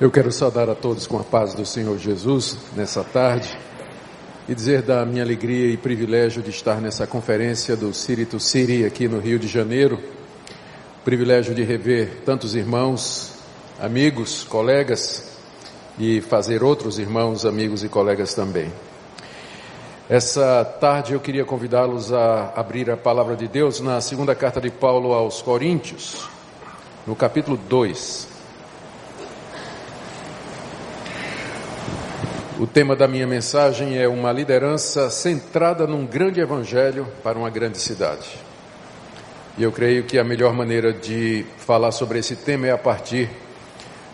Eu quero saudar a todos com a paz do Senhor Jesus nessa tarde e dizer da minha alegria e privilégio de estar nessa conferência do Círito Siri aqui no Rio de Janeiro. Privilégio de rever tantos irmãos, amigos, colegas e fazer outros irmãos, amigos e colegas também. Essa tarde eu queria convidá-los a abrir a palavra de Deus na segunda carta de Paulo aos Coríntios, no capítulo 2. O tema da minha mensagem é uma liderança centrada num grande evangelho para uma grande cidade. E eu creio que a melhor maneira de falar sobre esse tema é a partir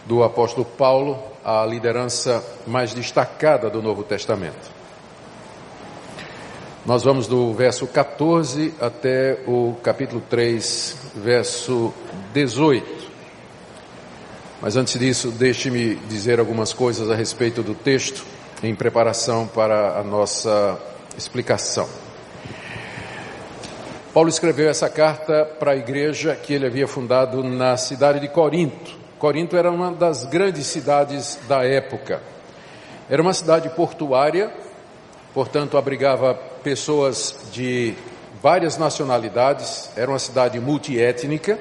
do apóstolo Paulo, a liderança mais destacada do Novo Testamento. Nós vamos do verso 14 até o capítulo 3, verso 18. Mas antes disso, deixe-me dizer algumas coisas a respeito do texto em preparação para a nossa explicação. Paulo escreveu essa carta para a igreja que ele havia fundado na cidade de Corinto. Corinto era uma das grandes cidades da época. Era uma cidade portuária, portanto abrigava pessoas de várias nacionalidades, era uma cidade multiétnica,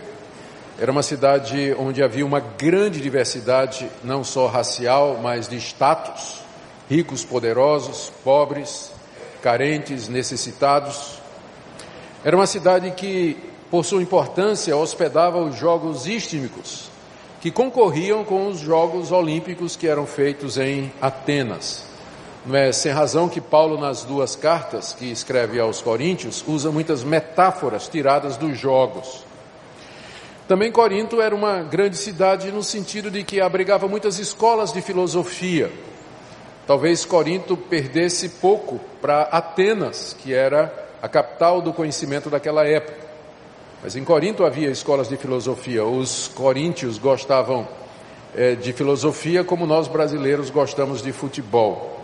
era uma cidade onde havia uma grande diversidade, não só racial, mas de status ricos, poderosos, pobres, carentes, necessitados. Era uma cidade que, por sua importância, hospedava os Jogos Istmicos, que concorriam com os Jogos Olímpicos que eram feitos em Atenas. Não é sem razão que Paulo, nas duas cartas que escreve aos Coríntios, usa muitas metáforas tiradas dos Jogos. Também Corinto era uma grande cidade no sentido de que abrigava muitas escolas de filosofia, Talvez Corinto perdesse pouco para Atenas, que era a capital do conhecimento daquela época. Mas em Corinto havia escolas de filosofia. Os coríntios gostavam é, de filosofia como nós brasileiros gostamos de futebol.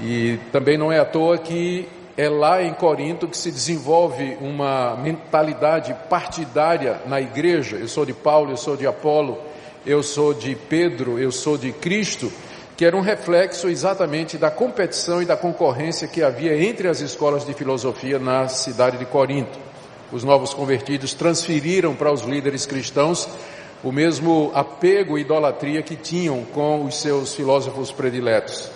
E também não é à toa que é lá em Corinto que se desenvolve uma mentalidade partidária na igreja. Eu sou de Paulo, eu sou de Apolo, eu sou de Pedro, eu sou de Cristo que era um reflexo exatamente da competição e da concorrência que havia entre as escolas de filosofia na cidade de Corinto. Os novos convertidos transferiram para os líderes cristãos o mesmo apego e idolatria que tinham com os seus filósofos prediletos.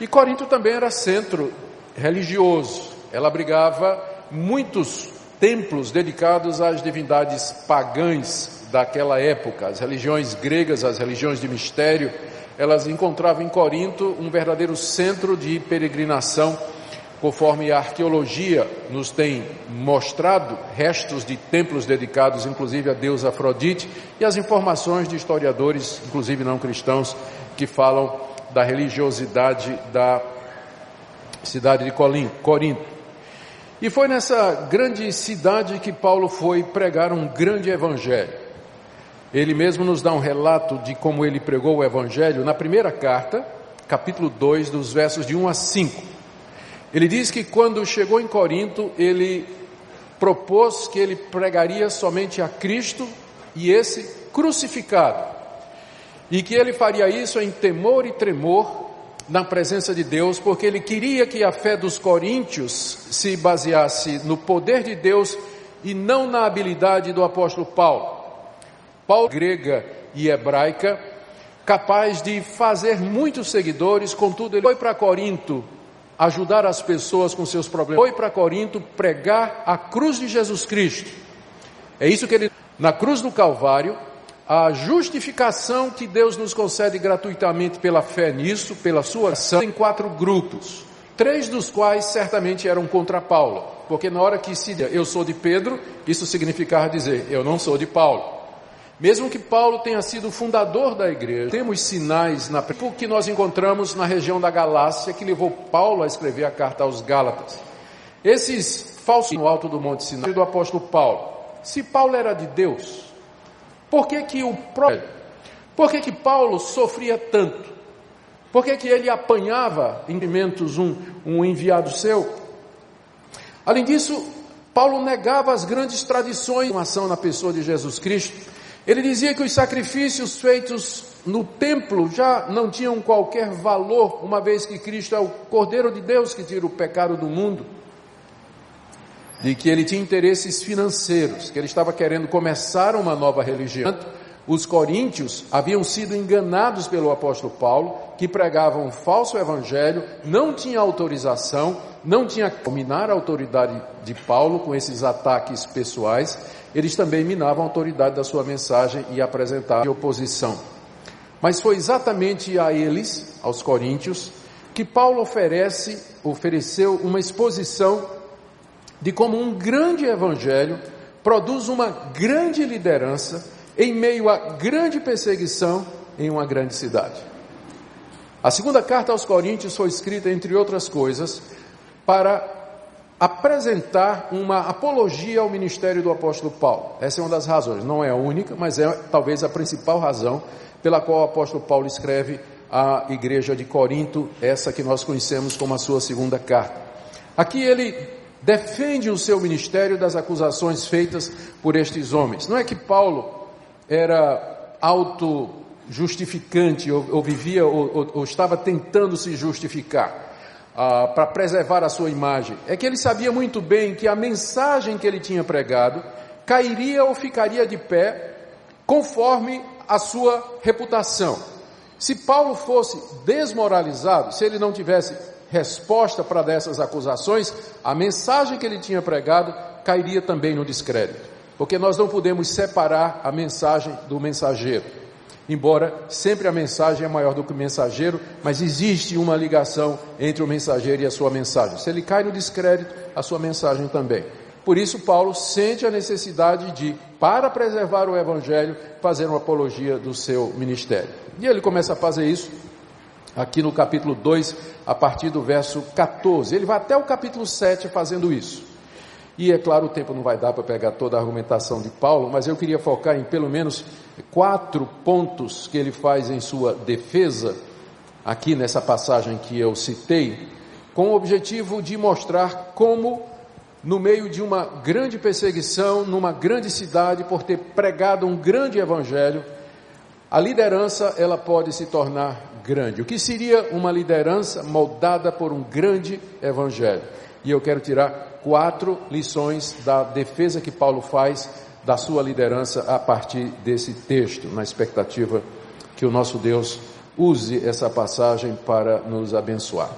E Corinto também era centro religioso. Ela abrigava muitos templos dedicados às divindades pagãs daquela época, as religiões gregas, as religiões de mistério, elas encontravam em Corinto um verdadeiro centro de peregrinação, conforme a arqueologia nos tem mostrado, restos de templos dedicados inclusive a Deus Afrodite e as informações de historiadores, inclusive não cristãos, que falam da religiosidade da cidade de Corinto. E foi nessa grande cidade que Paulo foi pregar um grande evangelho. Ele mesmo nos dá um relato de como ele pregou o Evangelho na primeira carta, capítulo 2, dos versos de 1 a 5. Ele diz que quando chegou em Corinto, ele propôs que ele pregaria somente a Cristo e esse crucificado, e que ele faria isso em temor e tremor na presença de Deus, porque ele queria que a fé dos coríntios se baseasse no poder de Deus e não na habilidade do apóstolo Paulo. Paulo, grega e hebraica, capaz de fazer muitos seguidores, contudo, ele foi para Corinto ajudar as pessoas com seus problemas, foi para Corinto pregar a cruz de Jesus Cristo. É isso que ele, na cruz do Calvário, a justificação que Deus nos concede gratuitamente pela fé nisso, pela sua ação, em quatro grupos, três dos quais certamente eram contra Paulo, porque na hora que se eu sou de Pedro, isso significava dizer eu não sou de Paulo. Mesmo que Paulo tenha sido o fundador da igreja, temos sinais na que nós encontramos na região da Galácia que levou Paulo a escrever a carta aos Gálatas. Esses falsos no alto do Monte Sinai do apóstolo Paulo. Se Paulo era de Deus, por que que o próprio, por que que Paulo sofria tanto? Por que que ele apanhava em um, um enviado seu? Além disso, Paulo negava as grandes tradições de ação na pessoa de Jesus Cristo ele dizia que os sacrifícios feitos no templo já não tinham qualquer valor, uma vez que Cristo é o Cordeiro de Deus que tira o pecado do mundo, de que ele tinha interesses financeiros, que ele estava querendo começar uma nova religião. Os coríntios haviam sido enganados pelo apóstolo Paulo, que pregava um falso evangelho, não tinha autorização, não tinha dominar a autoridade de Paulo com esses ataques pessoais, eles também minavam a autoridade da sua mensagem e apresentavam oposição. Mas foi exatamente a eles, aos coríntios, que Paulo oferece, ofereceu uma exposição de como um grande evangelho produz uma grande liderança em meio a grande perseguição em uma grande cidade. A segunda carta aos Coríntios foi escrita, entre outras coisas, para apresentar uma apologia ao ministério do apóstolo Paulo. Essa é uma das razões, não é a única, mas é talvez a principal razão pela qual o apóstolo Paulo escreve à igreja de Corinto, essa que nós conhecemos como a sua segunda carta. Aqui ele defende o seu ministério das acusações feitas por estes homens. Não é que Paulo era auto-justificante ou, ou, vivia ou, ou, ou, estava tentando se justificar ah, para preservar a sua imagem. É que ele sabia muito bem que a mensagem que ele tinha pregado cairia ou ficaria de pé conforme a sua reputação. Se Paulo fosse desmoralizado, se ele não tivesse resposta para dessas acusações, a mensagem que ele tinha pregado cairia também no descrédito. Porque nós não podemos separar a mensagem do mensageiro. Embora sempre a mensagem é maior do que o mensageiro, mas existe uma ligação entre o mensageiro e a sua mensagem. Se ele cai no descrédito, a sua mensagem também. Por isso, Paulo sente a necessidade de, para preservar o Evangelho, fazer uma apologia do seu ministério. E ele começa a fazer isso aqui no capítulo 2, a partir do verso 14. Ele vai até o capítulo 7 fazendo isso. E é claro, o tempo não vai dar para pegar toda a argumentação de Paulo, mas eu queria focar em pelo menos quatro pontos que ele faz em sua defesa, aqui nessa passagem que eu citei, com o objetivo de mostrar como no meio de uma grande perseguição, numa grande cidade, por ter pregado um grande evangelho, a liderança ela pode se tornar grande. O que seria uma liderança moldada por um grande evangelho? E eu quero tirar quatro lições da defesa que Paulo faz da sua liderança a partir desse texto, na expectativa que o nosso Deus use essa passagem para nos abençoar.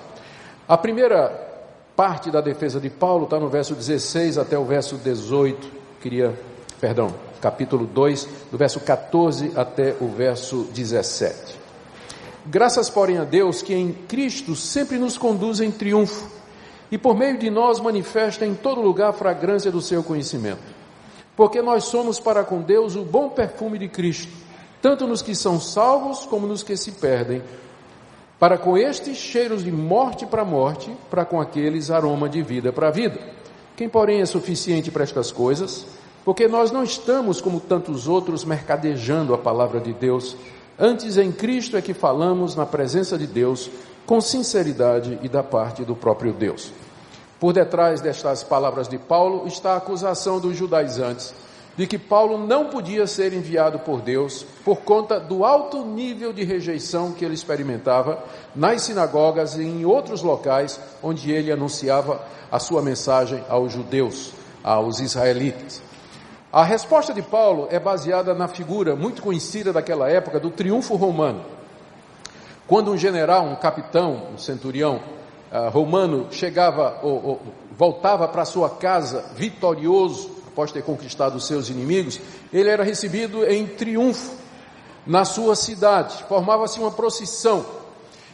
A primeira parte da defesa de Paulo está no verso 16 até o verso 18. Queria, perdão, capítulo 2, do verso 14 até o verso 17. Graças, porém, a Deus que em Cristo sempre nos conduz em triunfo e por meio de nós manifesta em todo lugar a fragrância do seu conhecimento. Porque nós somos para com Deus o bom perfume de Cristo, tanto nos que são salvos como nos que se perdem para com estes cheiros de morte para morte, para com aqueles aroma de vida para vida. Quem, porém, é suficiente para estas coisas? Porque nós não estamos, como tantos outros, mercadejando a palavra de Deus. Antes, em Cristo é que falamos na presença de Deus, com sinceridade e da parte do próprio Deus. Por detrás destas palavras de Paulo está a acusação dos judaizantes de que Paulo não podia ser enviado por Deus por conta do alto nível de rejeição que ele experimentava nas sinagogas e em outros locais onde ele anunciava a sua mensagem aos judeus, aos israelitas. A resposta de Paulo é baseada na figura muito conhecida daquela época do triunfo romano. Quando um general, um capitão, um centurião uh, romano chegava ou, ou voltava para sua casa vitorioso, após ter conquistado os seus inimigos, ele era recebido em triunfo na sua cidade. Formava-se uma procissão.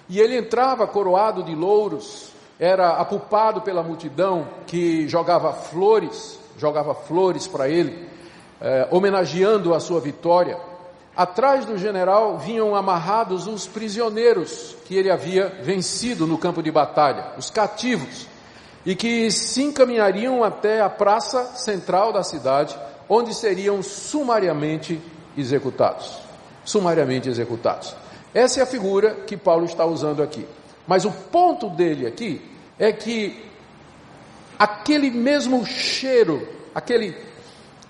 E ele entrava coroado de louros, era apupado pela multidão que jogava flores, jogava flores para ele, eh, homenageando a sua vitória. Atrás do general vinham amarrados os prisioneiros que ele havia vencido no campo de batalha, os cativos e que se encaminhariam até a praça central da cidade, onde seriam sumariamente executados. Sumariamente executados. Essa é a figura que Paulo está usando aqui. Mas o ponto dele aqui é que aquele mesmo cheiro, aquele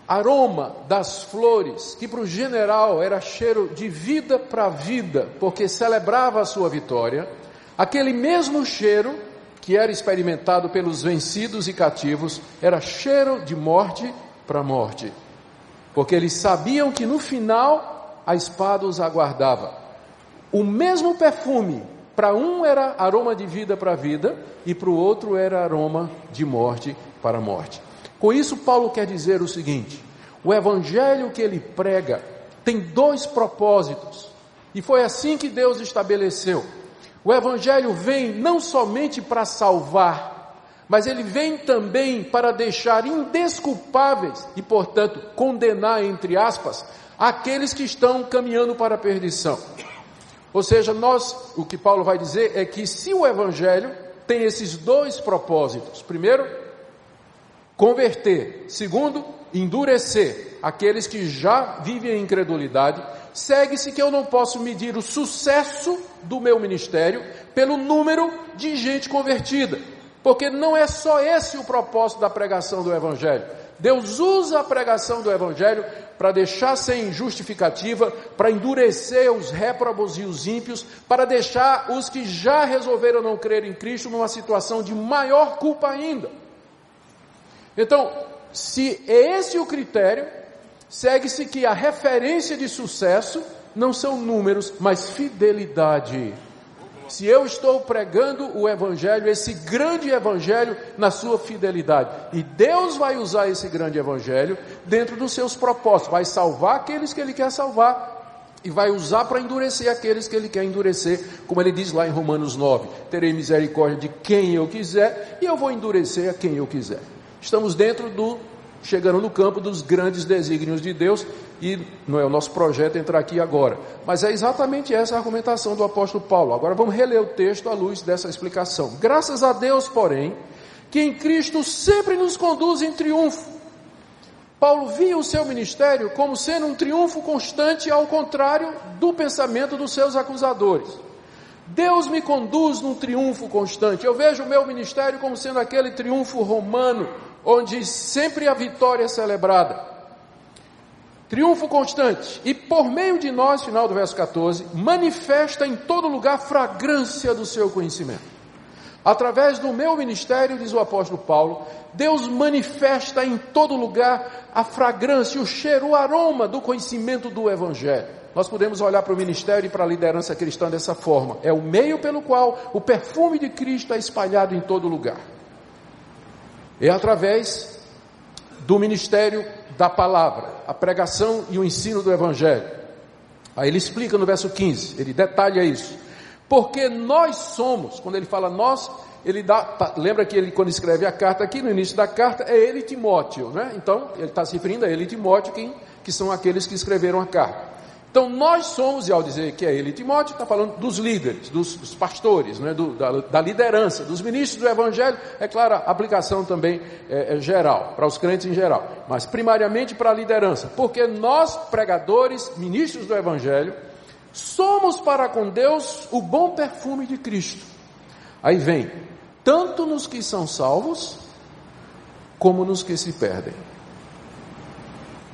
aroma das flores, que para o general era cheiro de vida para vida, porque celebrava a sua vitória, aquele mesmo cheiro que era experimentado pelos vencidos e cativos era cheiro de morte para morte, porque eles sabiam que no final a espada os aguardava. O mesmo perfume, para um era aroma de vida para vida e para o outro era aroma de morte para morte. Com isso, Paulo quer dizer o seguinte: o evangelho que ele prega tem dois propósitos, e foi assim que Deus estabeleceu. O evangelho vem não somente para salvar, mas ele vem também para deixar indesculpáveis e, portanto, condenar, entre aspas, aqueles que estão caminhando para a perdição. Ou seja, nós, o que Paulo vai dizer é que se o evangelho tem esses dois propósitos, primeiro, Converter. Segundo, endurecer aqueles que já vivem em incredulidade. Segue-se que eu não posso medir o sucesso do meu ministério pelo número de gente convertida, porque não é só esse o propósito da pregação do Evangelho. Deus usa a pregação do Evangelho para deixar sem justificativa, para endurecer os réprobos e os ímpios, para deixar os que já resolveram não crer em Cristo numa situação de maior culpa ainda. Então, se é esse o critério, segue-se que a referência de sucesso não são números, mas fidelidade. Se eu estou pregando o Evangelho, esse grande Evangelho, na sua fidelidade, e Deus vai usar esse grande Evangelho dentro dos seus propósitos, vai salvar aqueles que Ele quer salvar, e vai usar para endurecer aqueles que Ele quer endurecer, como Ele diz lá em Romanos 9: terei misericórdia de quem eu quiser, e eu vou endurecer a quem eu quiser. Estamos dentro do, chegando no campo dos grandes desígnios de Deus, e não é o nosso projeto entrar aqui agora. Mas é exatamente essa a argumentação do apóstolo Paulo. Agora vamos reler o texto à luz dessa explicação. Graças a Deus, porém, que em Cristo sempre nos conduz em triunfo. Paulo via o seu ministério como sendo um triunfo constante, ao contrário do pensamento dos seus acusadores. Deus me conduz num triunfo constante. Eu vejo o meu ministério como sendo aquele triunfo romano onde sempre a vitória é celebrada. Triunfo constante. E por meio de nós, final do verso 14, manifesta em todo lugar a fragrância do seu conhecimento. Através do meu ministério, diz o apóstolo Paulo, Deus manifesta em todo lugar a fragrância, o cheiro, o aroma do conhecimento do Evangelho. Nós podemos olhar para o ministério e para a liderança cristã dessa forma. É o meio pelo qual o perfume de Cristo é espalhado em todo lugar. É através do ministério da palavra, a pregação e o ensino do Evangelho. Aí ele explica no verso 15, ele detalha isso. Porque nós somos, quando ele fala nós, ele dá, tá, lembra que ele quando escreve a carta aqui, no início da carta, é ele Timóteo, né? Então, ele está se referindo a ele Timóteo, quem, que são aqueles que escreveram a carta. Então nós somos, e ao dizer que é ele Timóteo, está falando dos líderes, dos, dos pastores, né, do, da, da, liderança, dos ministros do Evangelho, é claro, a aplicação também é, é geral, para os crentes em geral, mas primariamente para a liderança, porque nós, pregadores, ministros do Evangelho, somos para com Deus o bom perfume de Cristo. Aí vem, tanto nos que são salvos, como nos que se perdem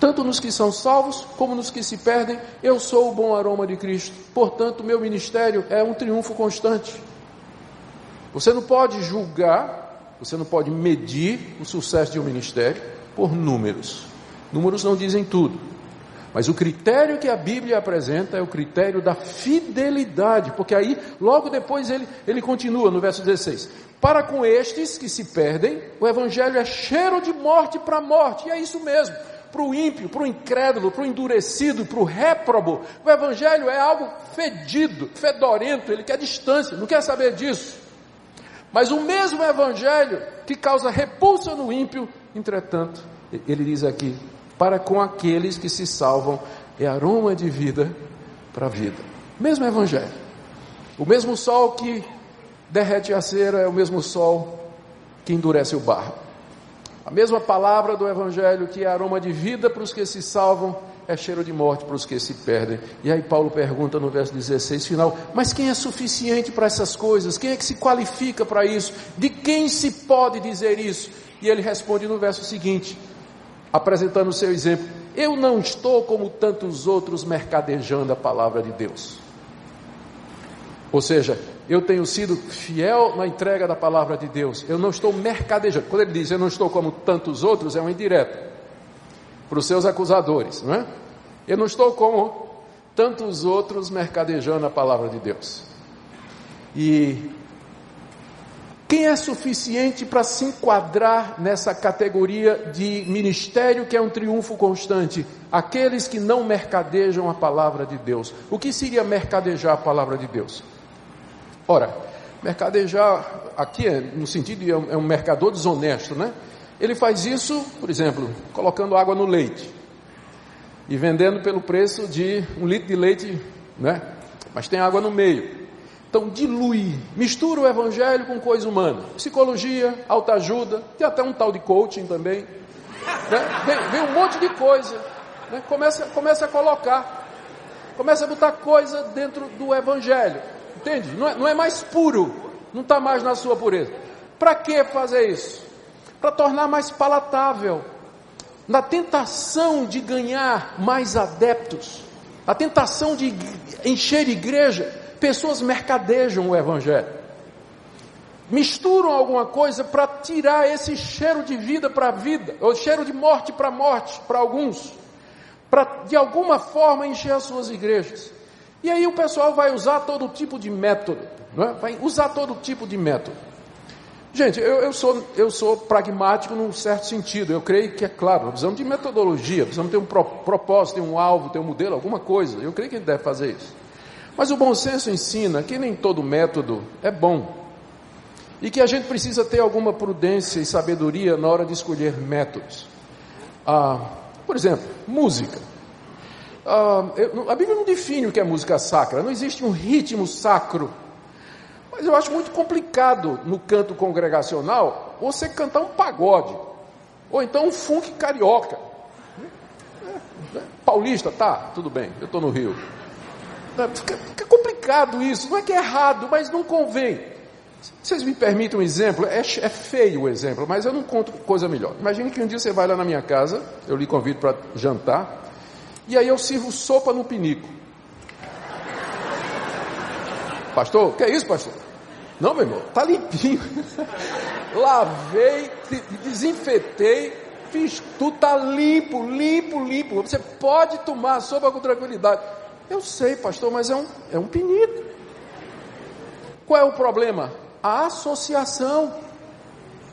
tanto nos que são salvos como nos que se perdem, eu sou o bom aroma de Cristo. Portanto, meu ministério é um triunfo constante. Você não pode julgar, você não pode medir o sucesso de um ministério por números. Números não dizem tudo. Mas o critério que a Bíblia apresenta é o critério da fidelidade, porque aí, logo depois, ele, ele continua no verso 16: Para com estes que se perdem, o evangelho é cheiro de morte para morte, e é isso mesmo para o ímpio, para o incrédulo, para o endurecido, para o réprobo. O evangelho é algo fedido, fedorento, ele quer distância, não quer saber disso. Mas o mesmo evangelho que causa repulsa no ímpio, entretanto, ele diz aqui, para com aqueles que se salvam, é aroma de vida para a vida. Mesmo evangelho. O mesmo sol que derrete a cera é o mesmo sol que endurece o barro. A mesma palavra do Evangelho que é aroma de vida para os que se salvam, é cheiro de morte para os que se perdem. E aí Paulo pergunta no verso 16 final: Mas quem é suficiente para essas coisas? Quem é que se qualifica para isso? De quem se pode dizer isso? E ele responde no verso seguinte: apresentando o seu exemplo. Eu não estou como tantos outros mercadejando a palavra de Deus. Ou seja, eu tenho sido fiel na entrega da palavra de Deus. Eu não estou mercadejando. Quando ele diz eu não estou como tantos outros, é um indireto para os seus acusadores, não é? Eu não estou como tantos outros mercadejando a palavra de Deus. E quem é suficiente para se enquadrar nessa categoria de ministério que é um triunfo constante? Aqueles que não mercadejam a palavra de Deus. O que seria mercadejar a palavra de Deus? Ora, mercadejar aqui é no sentido de é um é mercador desonesto, né? Ele faz isso, por exemplo, colocando água no leite e vendendo pelo preço de um litro de leite, né? Mas tem água no meio. Então dilui, mistura o evangelho com coisa humana, psicologia, autoajuda, tem até um tal de coaching também. Né? Vem, vem, um monte de coisa, né? começa, começa a colocar, começa a botar coisa dentro do evangelho, entende? Não é, não é mais puro, não está mais na sua pureza. Para que fazer isso? Para tornar mais palatável, na tentação de ganhar mais adeptos, a tentação de encher igreja pessoas mercadejam o Evangelho. Misturam alguma coisa para tirar esse cheiro de vida para a vida, ou cheiro de morte para morte, para alguns, para de alguma forma encher as suas igrejas. E aí o pessoal vai usar todo tipo de método, é? vai usar todo tipo de método. Gente, eu, eu, sou, eu sou pragmático num certo sentido. Eu creio que é claro, precisamos de metodologia, precisamos ter um propósito, ter um alvo, ter um modelo, alguma coisa. Eu creio que a gente deve fazer isso. Mas o bom senso ensina que nem todo método é bom. E que a gente precisa ter alguma prudência e sabedoria na hora de escolher métodos. Ah, por exemplo, música. Eu, a Bíblia não define o que é música sacra, não existe um ritmo sacro. Mas eu acho muito complicado no canto congregacional você cantar um pagode, ou então um funk carioca. É, é, paulista, tá, tudo bem, eu estou no Rio. Fica, fica complicado isso, não é que é errado, mas não convém. Vocês me permitem um exemplo? É, é, feio o exemplo, mas eu não conto coisa melhor. Imagine que um dia você vai lá na minha casa, eu lhe convido para jantar, e aí eu sirvo sopa no pinico. Pastor, que é isso, pastor? Não, meu irmão, tá limpinho. Lavei, desinfetei, fiz tudo, tá limpo, limpo, limpo. Você pode tomar sopa com tranquilidade. Eu sei, pastor, mas é um, é um pinico. Qual é o problema? A associação.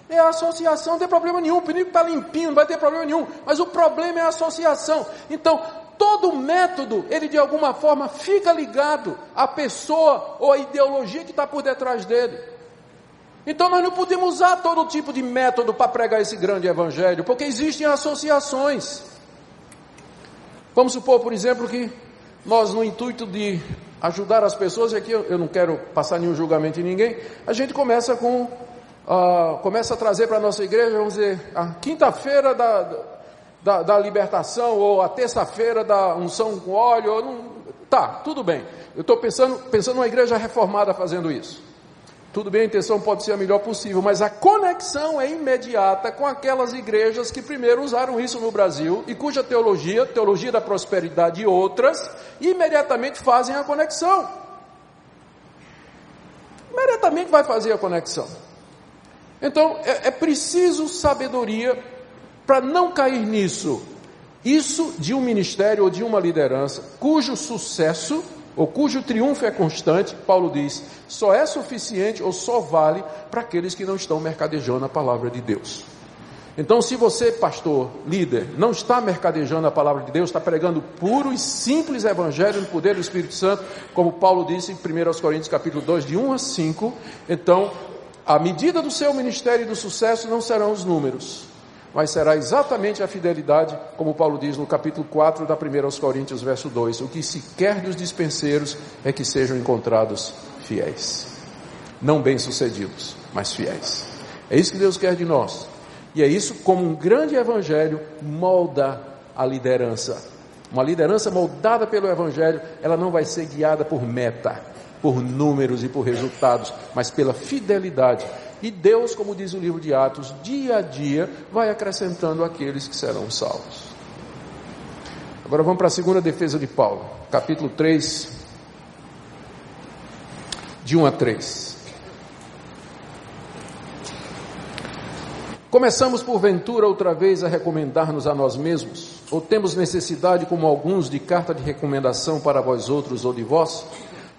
É a associação, não tem problema nenhum. O pinico está limpinho, não vai ter problema nenhum. Mas o problema é a associação. Então, todo método, ele de alguma forma fica ligado à pessoa ou à ideologia que está por detrás dele. Então nós não podemos usar todo tipo de método para pregar esse grande evangelho, porque existem associações. Vamos supor, por exemplo, que nós, no intuito de ajudar as pessoas, e aqui eu, não quero passar nenhum julgamento em ninguém, a gente começa com, uh, começa a trazer para a nossa igreja, vamos dizer, a quinta-feira da, da, da, libertação, ou a terça-feira da unção com óleo, não, tá, tudo bem. Eu estou pensando, pensando numa igreja reformada fazendo isso. Tudo bem, a intenção pode ser a melhor possível, mas a conexão é imediata com aquelas igrejas que primeiro usaram isso no Brasil e cuja teologia, teologia da prosperidade e outras, imediatamente fazem a conexão. Imediatamente vai fazer a conexão. Então é, é preciso sabedoria para não cair nisso. Isso de um ministério ou de uma liderança cujo sucesso ou cujo triunfo é constante, Paulo diz, só é suficiente ou só vale para aqueles que não estão mercadejando a palavra de Deus. Então, se você, pastor, líder, não está mercadejando a palavra de Deus, está pregando puro e simples evangelho no poder do Espírito Santo, como Paulo disse em 1 Coríntios capítulo 2, de 1 a 5, então, a medida do seu ministério e do sucesso não serão os números, mas será exatamente a fidelidade, como Paulo diz no capítulo 4 da 1 Coríntios, verso 2: o que se quer dos dispenseiros é que sejam encontrados fiéis, não bem-sucedidos, mas fiéis. É isso que Deus quer de nós, e é isso como um grande evangelho molda a liderança. Uma liderança moldada pelo evangelho, ela não vai ser guiada por meta, por números e por resultados, mas pela fidelidade. E Deus, como diz o livro de Atos, dia a dia vai acrescentando aqueles que serão salvos. Agora vamos para a segunda defesa de Paulo, capítulo 3, de 1 a 3. Começamos porventura outra vez a recomendar-nos a nós mesmos? Ou temos necessidade, como alguns, de carta de recomendação para vós outros ou de vós?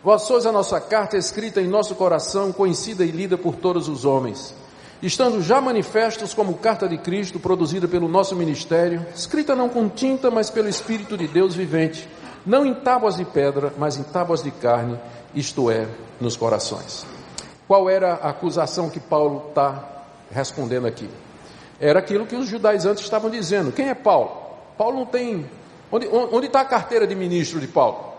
Vós sois a nossa carta escrita em nosso coração, conhecida e lida por todos os homens, estando já manifestos como carta de Cristo, produzida pelo nosso ministério, escrita não com tinta, mas pelo Espírito de Deus vivente, não em tábuas de pedra, mas em tábuas de carne, isto é, nos corações. Qual era a acusação que Paulo está respondendo aqui? Era aquilo que os judaizantes estavam dizendo. Quem é Paulo? Paulo não tem. Onde, está a carteira de ministro de Paulo?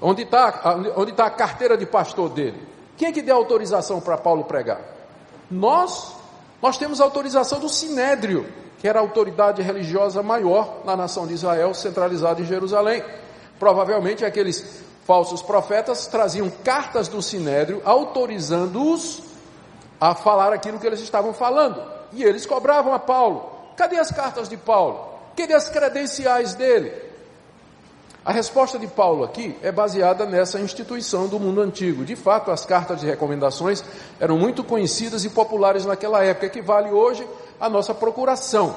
Onde está onde tá a carteira de pastor dele? Quem é que deu autorização para Paulo pregar? Nós, nós temos autorização do Sinédrio, que era a autoridade religiosa maior na nação de Israel, centralizada em Jerusalém. Provavelmente aqueles falsos profetas traziam cartas do Sinédrio autorizando-os a falar aquilo que eles estavam falando. E eles cobravam a Paulo. Cadê as cartas de Paulo? Cadê as credenciais dele? A resposta de Paulo aqui é baseada nessa instituição do mundo antigo. De fato, as cartas de recomendações eram muito conhecidas e populares naquela época, equivale hoje à nossa procuração.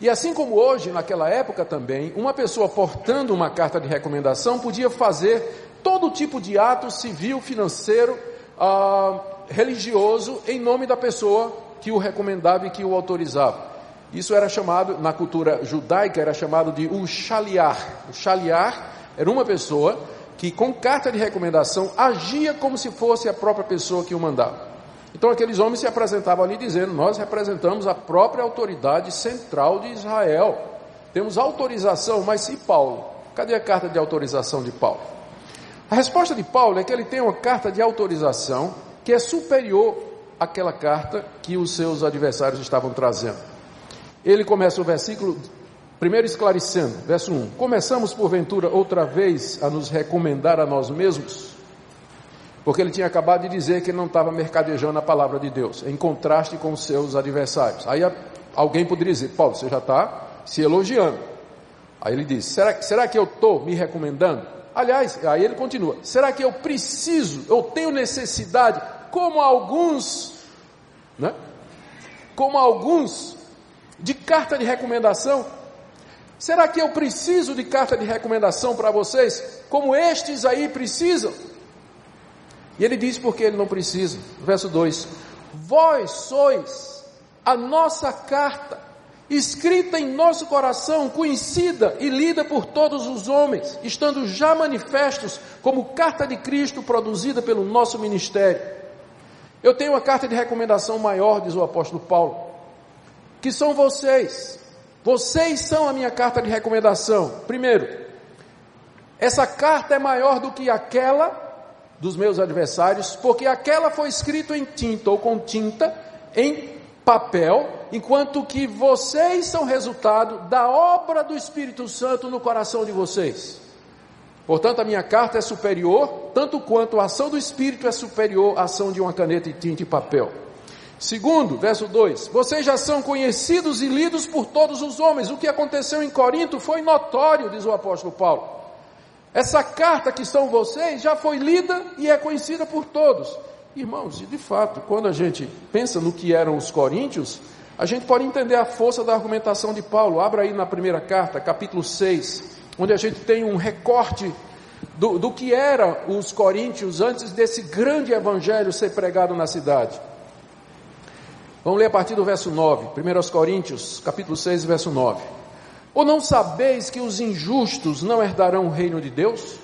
E assim como hoje, naquela época também, uma pessoa portando uma carta de recomendação podia fazer todo tipo de ato civil, financeiro, ah, religioso, em nome da pessoa que o recomendava e que o autorizava. Isso era chamado, na cultura judaica, era chamado de o shaliar. O shaliar era uma pessoa que, com carta de recomendação, agia como se fosse a própria pessoa que o mandava. Então, aqueles homens se apresentavam ali dizendo: Nós representamos a própria autoridade central de Israel. Temos autorização, mas se Paulo? Cadê a carta de autorização de Paulo? A resposta de Paulo é que ele tem uma carta de autorização que é superior àquela carta que os seus adversários estavam trazendo. Ele começa o versículo, primeiro esclarecendo, verso 1: Começamos porventura outra vez a nos recomendar a nós mesmos, porque ele tinha acabado de dizer que ele não estava mercadejando a palavra de Deus, em contraste com os seus adversários. Aí alguém poderia dizer: Paulo, você já está se elogiando. Aí ele diz: será, será que eu estou me recomendando? Aliás, aí ele continua: será que eu preciso, eu tenho necessidade, como alguns, né? Como alguns de carta de recomendação? Será que eu preciso de carta de recomendação para vocês, como estes aí precisam? E ele diz porque ele não precisa. Verso 2: Vós sois a nossa carta, escrita em nosso coração, conhecida e lida por todos os homens, estando já manifestos como carta de Cristo produzida pelo nosso ministério. Eu tenho uma carta de recomendação maior, diz o apóstolo Paulo que são vocês. Vocês são a minha carta de recomendação. Primeiro, essa carta é maior do que aquela dos meus adversários, porque aquela foi escrita em tinta ou com tinta, em papel, enquanto que vocês são resultado da obra do Espírito Santo no coração de vocês. Portanto, a minha carta é superior, tanto quanto a ação do Espírito é superior à ação de uma caneta de tinta e papel. Segundo, verso 2: Vocês já são conhecidos e lidos por todos os homens. O que aconteceu em Corinto foi notório, diz o apóstolo Paulo. Essa carta que são vocês já foi lida e é conhecida por todos. Irmãos, e de fato, quando a gente pensa no que eram os coríntios, a gente pode entender a força da argumentação de Paulo. Abra aí na primeira carta, capítulo 6, onde a gente tem um recorte do, do que eram os coríntios antes desse grande evangelho ser pregado na cidade. Vamos ler a partir do verso 9, 1 Coríntios, capítulo 6, verso 9. Ou não sabeis que os injustos não herdarão o reino de Deus?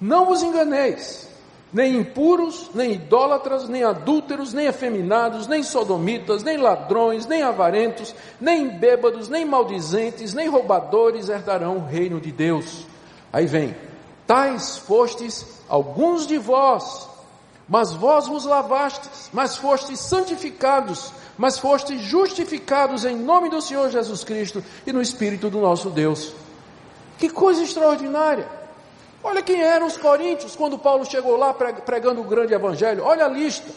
Não vos enganeis, nem impuros, nem idólatras, nem adúlteros, nem afeminados, nem sodomitas, nem ladrões, nem avarentos, nem bêbados, nem maldizentes, nem roubadores herdarão o reino de Deus. Aí vem, tais fostes alguns de vós, mas vós vos lavastes, mas fostes santificados, mas fostes justificados em nome do Senhor Jesus Cristo e no Espírito do nosso Deus. Que coisa extraordinária! Olha quem eram os coríntios quando Paulo chegou lá pregando o grande evangelho. Olha a lista.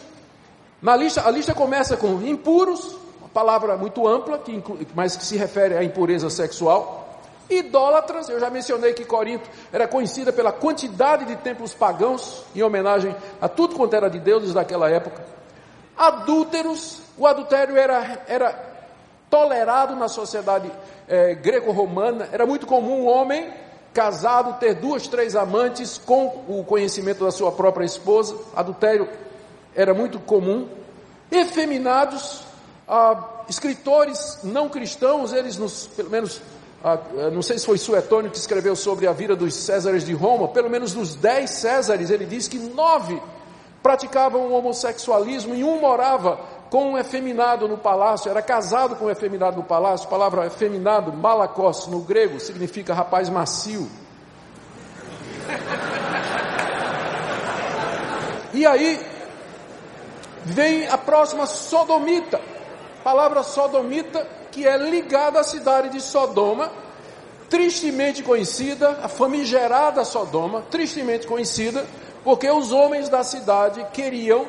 Na lista, a lista começa com impuros, uma palavra muito ampla, que mas que se refere à impureza sexual. Idólatras, eu já mencionei que Corinto era conhecida pela quantidade de templos pagãos, em homenagem a tudo quanto era de deuses daquela época. Adúlteros, o adultério era, era tolerado na sociedade é, greco-romana, era muito comum um homem casado ter duas, três amantes com o conhecimento da sua própria esposa, adultério era muito comum. Efeminados, ah, escritores não cristãos, eles nos, pelo menos, não sei se foi Suetônio que escreveu sobre a vida dos Césares de Roma, pelo menos dos dez Césares, ele diz que nove praticavam o homossexualismo e um morava com um efeminado no palácio, era casado com um efeminado no palácio. A palavra efeminado, malakos, no grego, significa rapaz macio. E aí vem a próxima sodomita, palavra sodomita que é ligada à cidade de Sodoma, tristemente conhecida, a famigerada Sodoma, tristemente conhecida, porque os homens da cidade queriam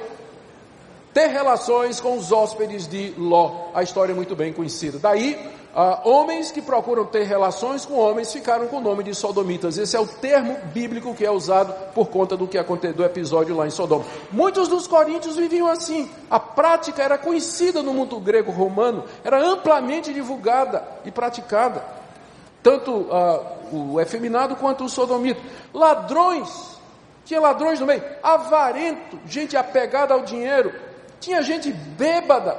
ter relações com os hóspedes de Ló. A história é muito bem conhecida. Daí, uh, homens que procuram ter relações com homens ficaram com o nome de sodomitas. Esse é o termo bíblico que é usado por conta do que aconteceu do episódio lá em Sodoma. Muitos dos coríntios viviam assim. A prática era conhecida no mundo grego-romano, era amplamente divulgada e praticada. Tanto uh, o efeminado quanto o sodomita. Ladrões tinha ladrões no meio, avarento, gente apegada ao dinheiro, tinha gente bêbada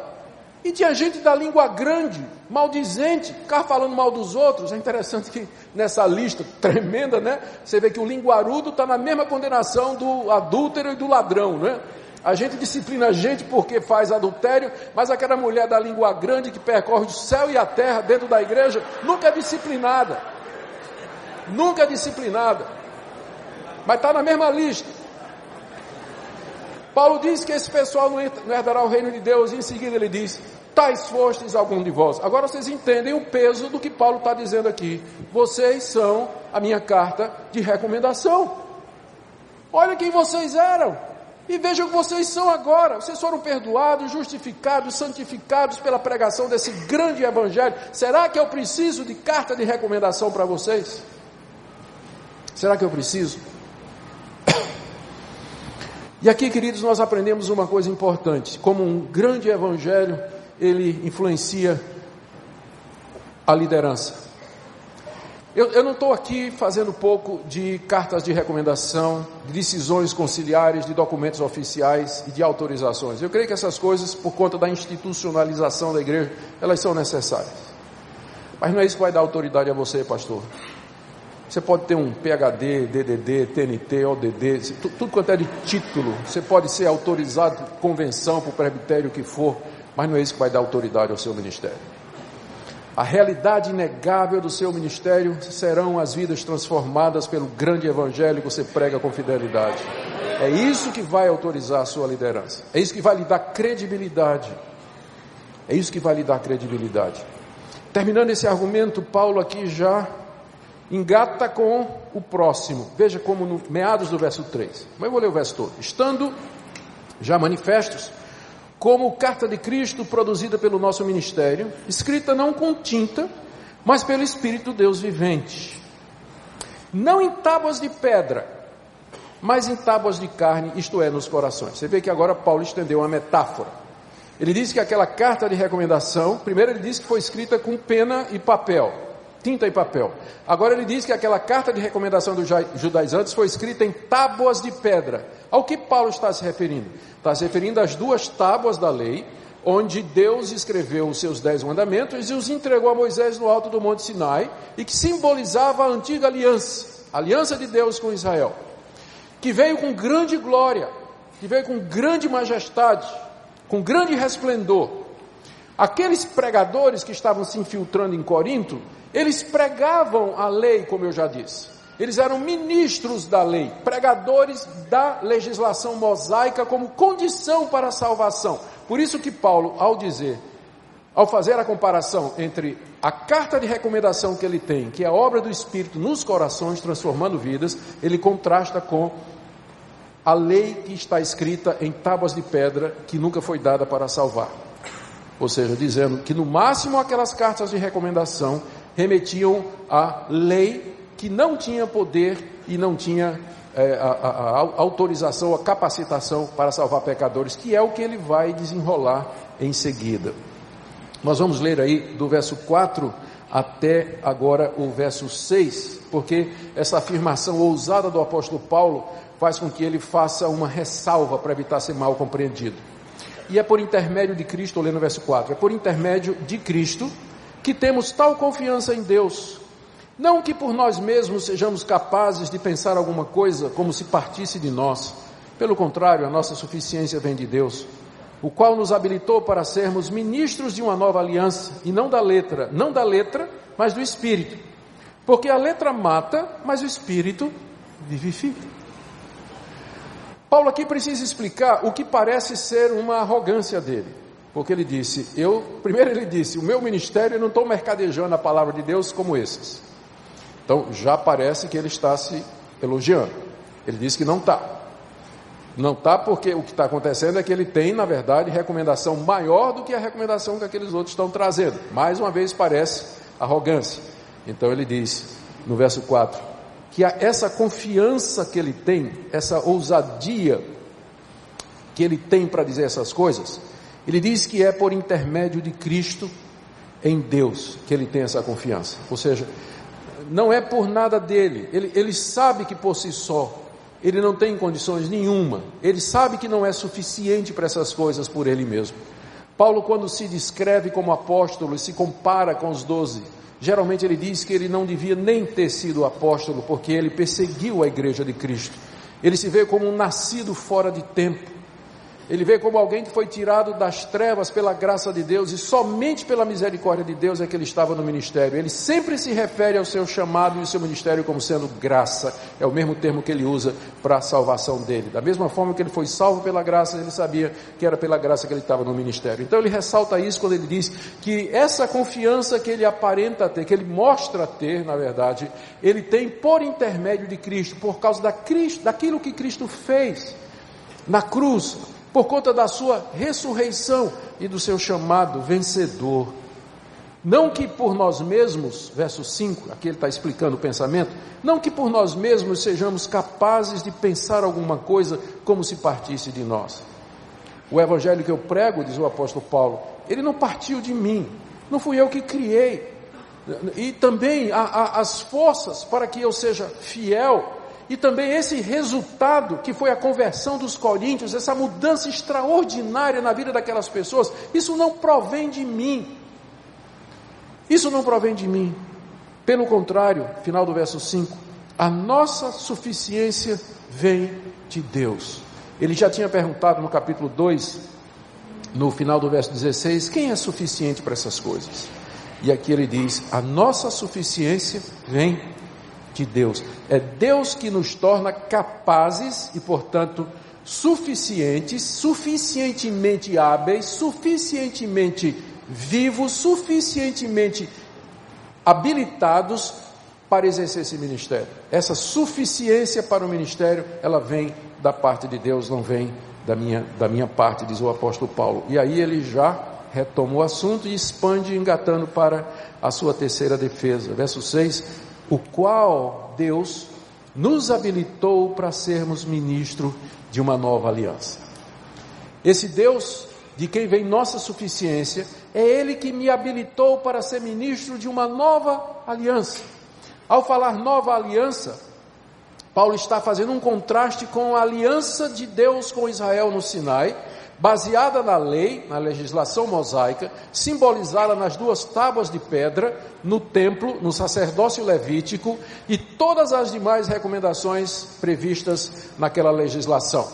e tinha gente da língua grande, maldizente, ficar falando mal dos outros. É interessante que nessa lista tremenda, né? Você vê que o linguarudo está na mesma condenação do adúltero e do ladrão, né? A gente disciplina a gente porque faz adultério, mas aquela mulher da língua grande que percorre o céu e a terra dentro da igreja nunca é disciplinada. Nunca é disciplinada. Mas está na mesma lista. Paulo diz que esse pessoal não herdará o reino de Deus, e em seguida ele diz: Tais fostes algum de vós. Agora vocês entendem o peso do que Paulo está dizendo aqui. Vocês são a minha carta de recomendação. Olha quem vocês eram. E vejam o que vocês são agora. Vocês foram perdoados, justificados, santificados pela pregação desse grande evangelho. Será que eu preciso de carta de recomendação para vocês? Será que eu preciso? E aqui, queridos, nós aprendemos uma coisa importante: como um grande evangelho, ele influencia a liderança. Eu, eu não estou aqui fazendo pouco de cartas de recomendação, de decisões conciliares, de documentos oficiais e de autorizações. Eu creio que essas coisas, por conta da institucionalização da igreja, elas são necessárias. Mas não é isso que vai dar autoridade a você, pastor. Você pode ter um PhD, DDD, TNT, ODD, tudo quanto é de título. Você pode ser autorizado convenção, por presbitério, o que for, mas não é isso que vai dar autoridade ao seu ministério. A realidade inegável do seu ministério serão as vidas transformadas pelo grande evangelho que você prega com fidelidade. É isso que vai autorizar a sua liderança. É isso que vai lhe dar credibilidade. É isso que vai lhe dar credibilidade. Terminando esse argumento, Paulo aqui já engata com o próximo. Veja como no meados do verso 3. Mas eu vou ler o verso todo. Estando já manifestos, como carta de Cristo produzida pelo nosso ministério, escrita não com tinta, mas pelo Espírito Deus vivente. Não em tábuas de pedra, mas em tábuas de carne, isto é, nos corações. Você vê que agora Paulo estendeu uma metáfora. Ele diz que aquela carta de recomendação, primeiro ele diz que foi escrita com pena e papel tinta e papel. Agora ele diz que aquela carta de recomendação dos judaizantes foi escrita em tábuas de pedra. Ao que Paulo está se referindo? Está se referindo às duas tábuas da lei, onde Deus escreveu os seus dez mandamentos e os entregou a Moisés no alto do Monte Sinai, e que simbolizava a antiga aliança, a aliança de Deus com Israel, que veio com grande glória, que veio com grande majestade, com grande resplendor. Aqueles pregadores que estavam se infiltrando em Corinto eles pregavam a lei, como eu já disse. Eles eram ministros da lei, pregadores da legislação mosaica como condição para a salvação. Por isso que Paulo, ao dizer ao fazer a comparação entre a carta de recomendação que ele tem, que é a obra do Espírito nos corações, transformando vidas, ele contrasta com a lei que está escrita em tábuas de pedra, que nunca foi dada para salvar. Ou seja, dizendo que no máximo aquelas cartas de recomendação remetiam à lei que não tinha poder e não tinha é, a, a, a autorização, a capacitação para salvar pecadores, que é o que ele vai desenrolar em seguida. Nós vamos ler aí do verso 4 até agora o verso 6, porque essa afirmação ousada do apóstolo Paulo faz com que ele faça uma ressalva para evitar ser mal compreendido. E é por intermédio de Cristo, lendo o verso 4, é por intermédio de Cristo que temos tal confiança em Deus. Não que por nós mesmos sejamos capazes de pensar alguma coisa como se partisse de nós. Pelo contrário, a nossa suficiência vem de Deus o qual nos habilitou para sermos ministros de uma nova aliança, e não da letra, não da letra, mas do espírito. Porque a letra mata, mas o espírito vivifica. Paulo aqui precisa explicar o que parece ser uma arrogância dele. Porque ele disse, eu, primeiro ele disse, o meu ministério eu não estou mercadejando a palavra de Deus como esses. Então já parece que ele está se elogiando. Ele disse que não está. Não está porque o que está acontecendo é que ele tem, na verdade, recomendação maior do que a recomendação que aqueles outros estão trazendo. Mais uma vez parece arrogância. Então ele diz, no verso 4, que essa confiança que ele tem, essa ousadia que ele tem para dizer essas coisas, ele diz que é por intermédio de Cristo em Deus que ele tem essa confiança. Ou seja, não é por nada dele, ele, ele sabe que por si só ele não tem condições nenhuma, ele sabe que não é suficiente para essas coisas por ele mesmo. Paulo, quando se descreve como apóstolo e se compara com os doze, geralmente ele diz que ele não devia nem ter sido apóstolo, porque ele perseguiu a igreja de Cristo. Ele se vê como um nascido fora de tempo. Ele vê como alguém que foi tirado das trevas pela graça de Deus e somente pela misericórdia de Deus é que ele estava no ministério. Ele sempre se refere ao seu chamado e ao seu ministério como sendo graça. É o mesmo termo que ele usa para a salvação dele. Da mesma forma que ele foi salvo pela graça, ele sabia que era pela graça que ele estava no ministério. Então ele ressalta isso quando ele diz que essa confiança que ele aparenta ter, que ele mostra ter, na verdade, ele tem por intermédio de Cristo, por causa da Cristo, daquilo que Cristo fez na cruz por conta da sua ressurreição e do seu chamado vencedor. Não que por nós mesmos, verso 5, aqui ele está explicando o pensamento, não que por nós mesmos sejamos capazes de pensar alguma coisa como se partisse de nós. O evangelho que eu prego, diz o apóstolo Paulo, ele não partiu de mim, não fui eu que criei. E também as forças para que eu seja fiel e também esse resultado que foi a conversão dos coríntios, essa mudança extraordinária na vida daquelas pessoas, isso não provém de mim. Isso não provém de mim. Pelo contrário, final do verso 5, a nossa suficiência vem de Deus. Ele já tinha perguntado no capítulo 2, no final do verso 16, quem é suficiente para essas coisas? E aqui ele diz: a nossa suficiência vem de Deus. É Deus que nos torna capazes e, portanto, suficientes, suficientemente hábeis, suficientemente vivos, suficientemente habilitados para exercer esse ministério. Essa suficiência para o ministério, ela vem da parte de Deus, não vem da minha, da minha parte, diz o apóstolo Paulo. E aí ele já retoma o assunto e expande, engatando para a sua terceira defesa. Verso 6: o qual Deus nos habilitou para sermos ministro de uma nova aliança. Esse Deus de quem vem nossa suficiência, é Ele que me habilitou para ser ministro de uma nova aliança. Ao falar nova aliança, Paulo está fazendo um contraste com a aliança de Deus com Israel no Sinai, baseada na lei, na legislação mosaica, simbolizada nas duas tábuas de pedra, no templo, no sacerdócio levítico e todas as demais recomendações previstas naquela legislação.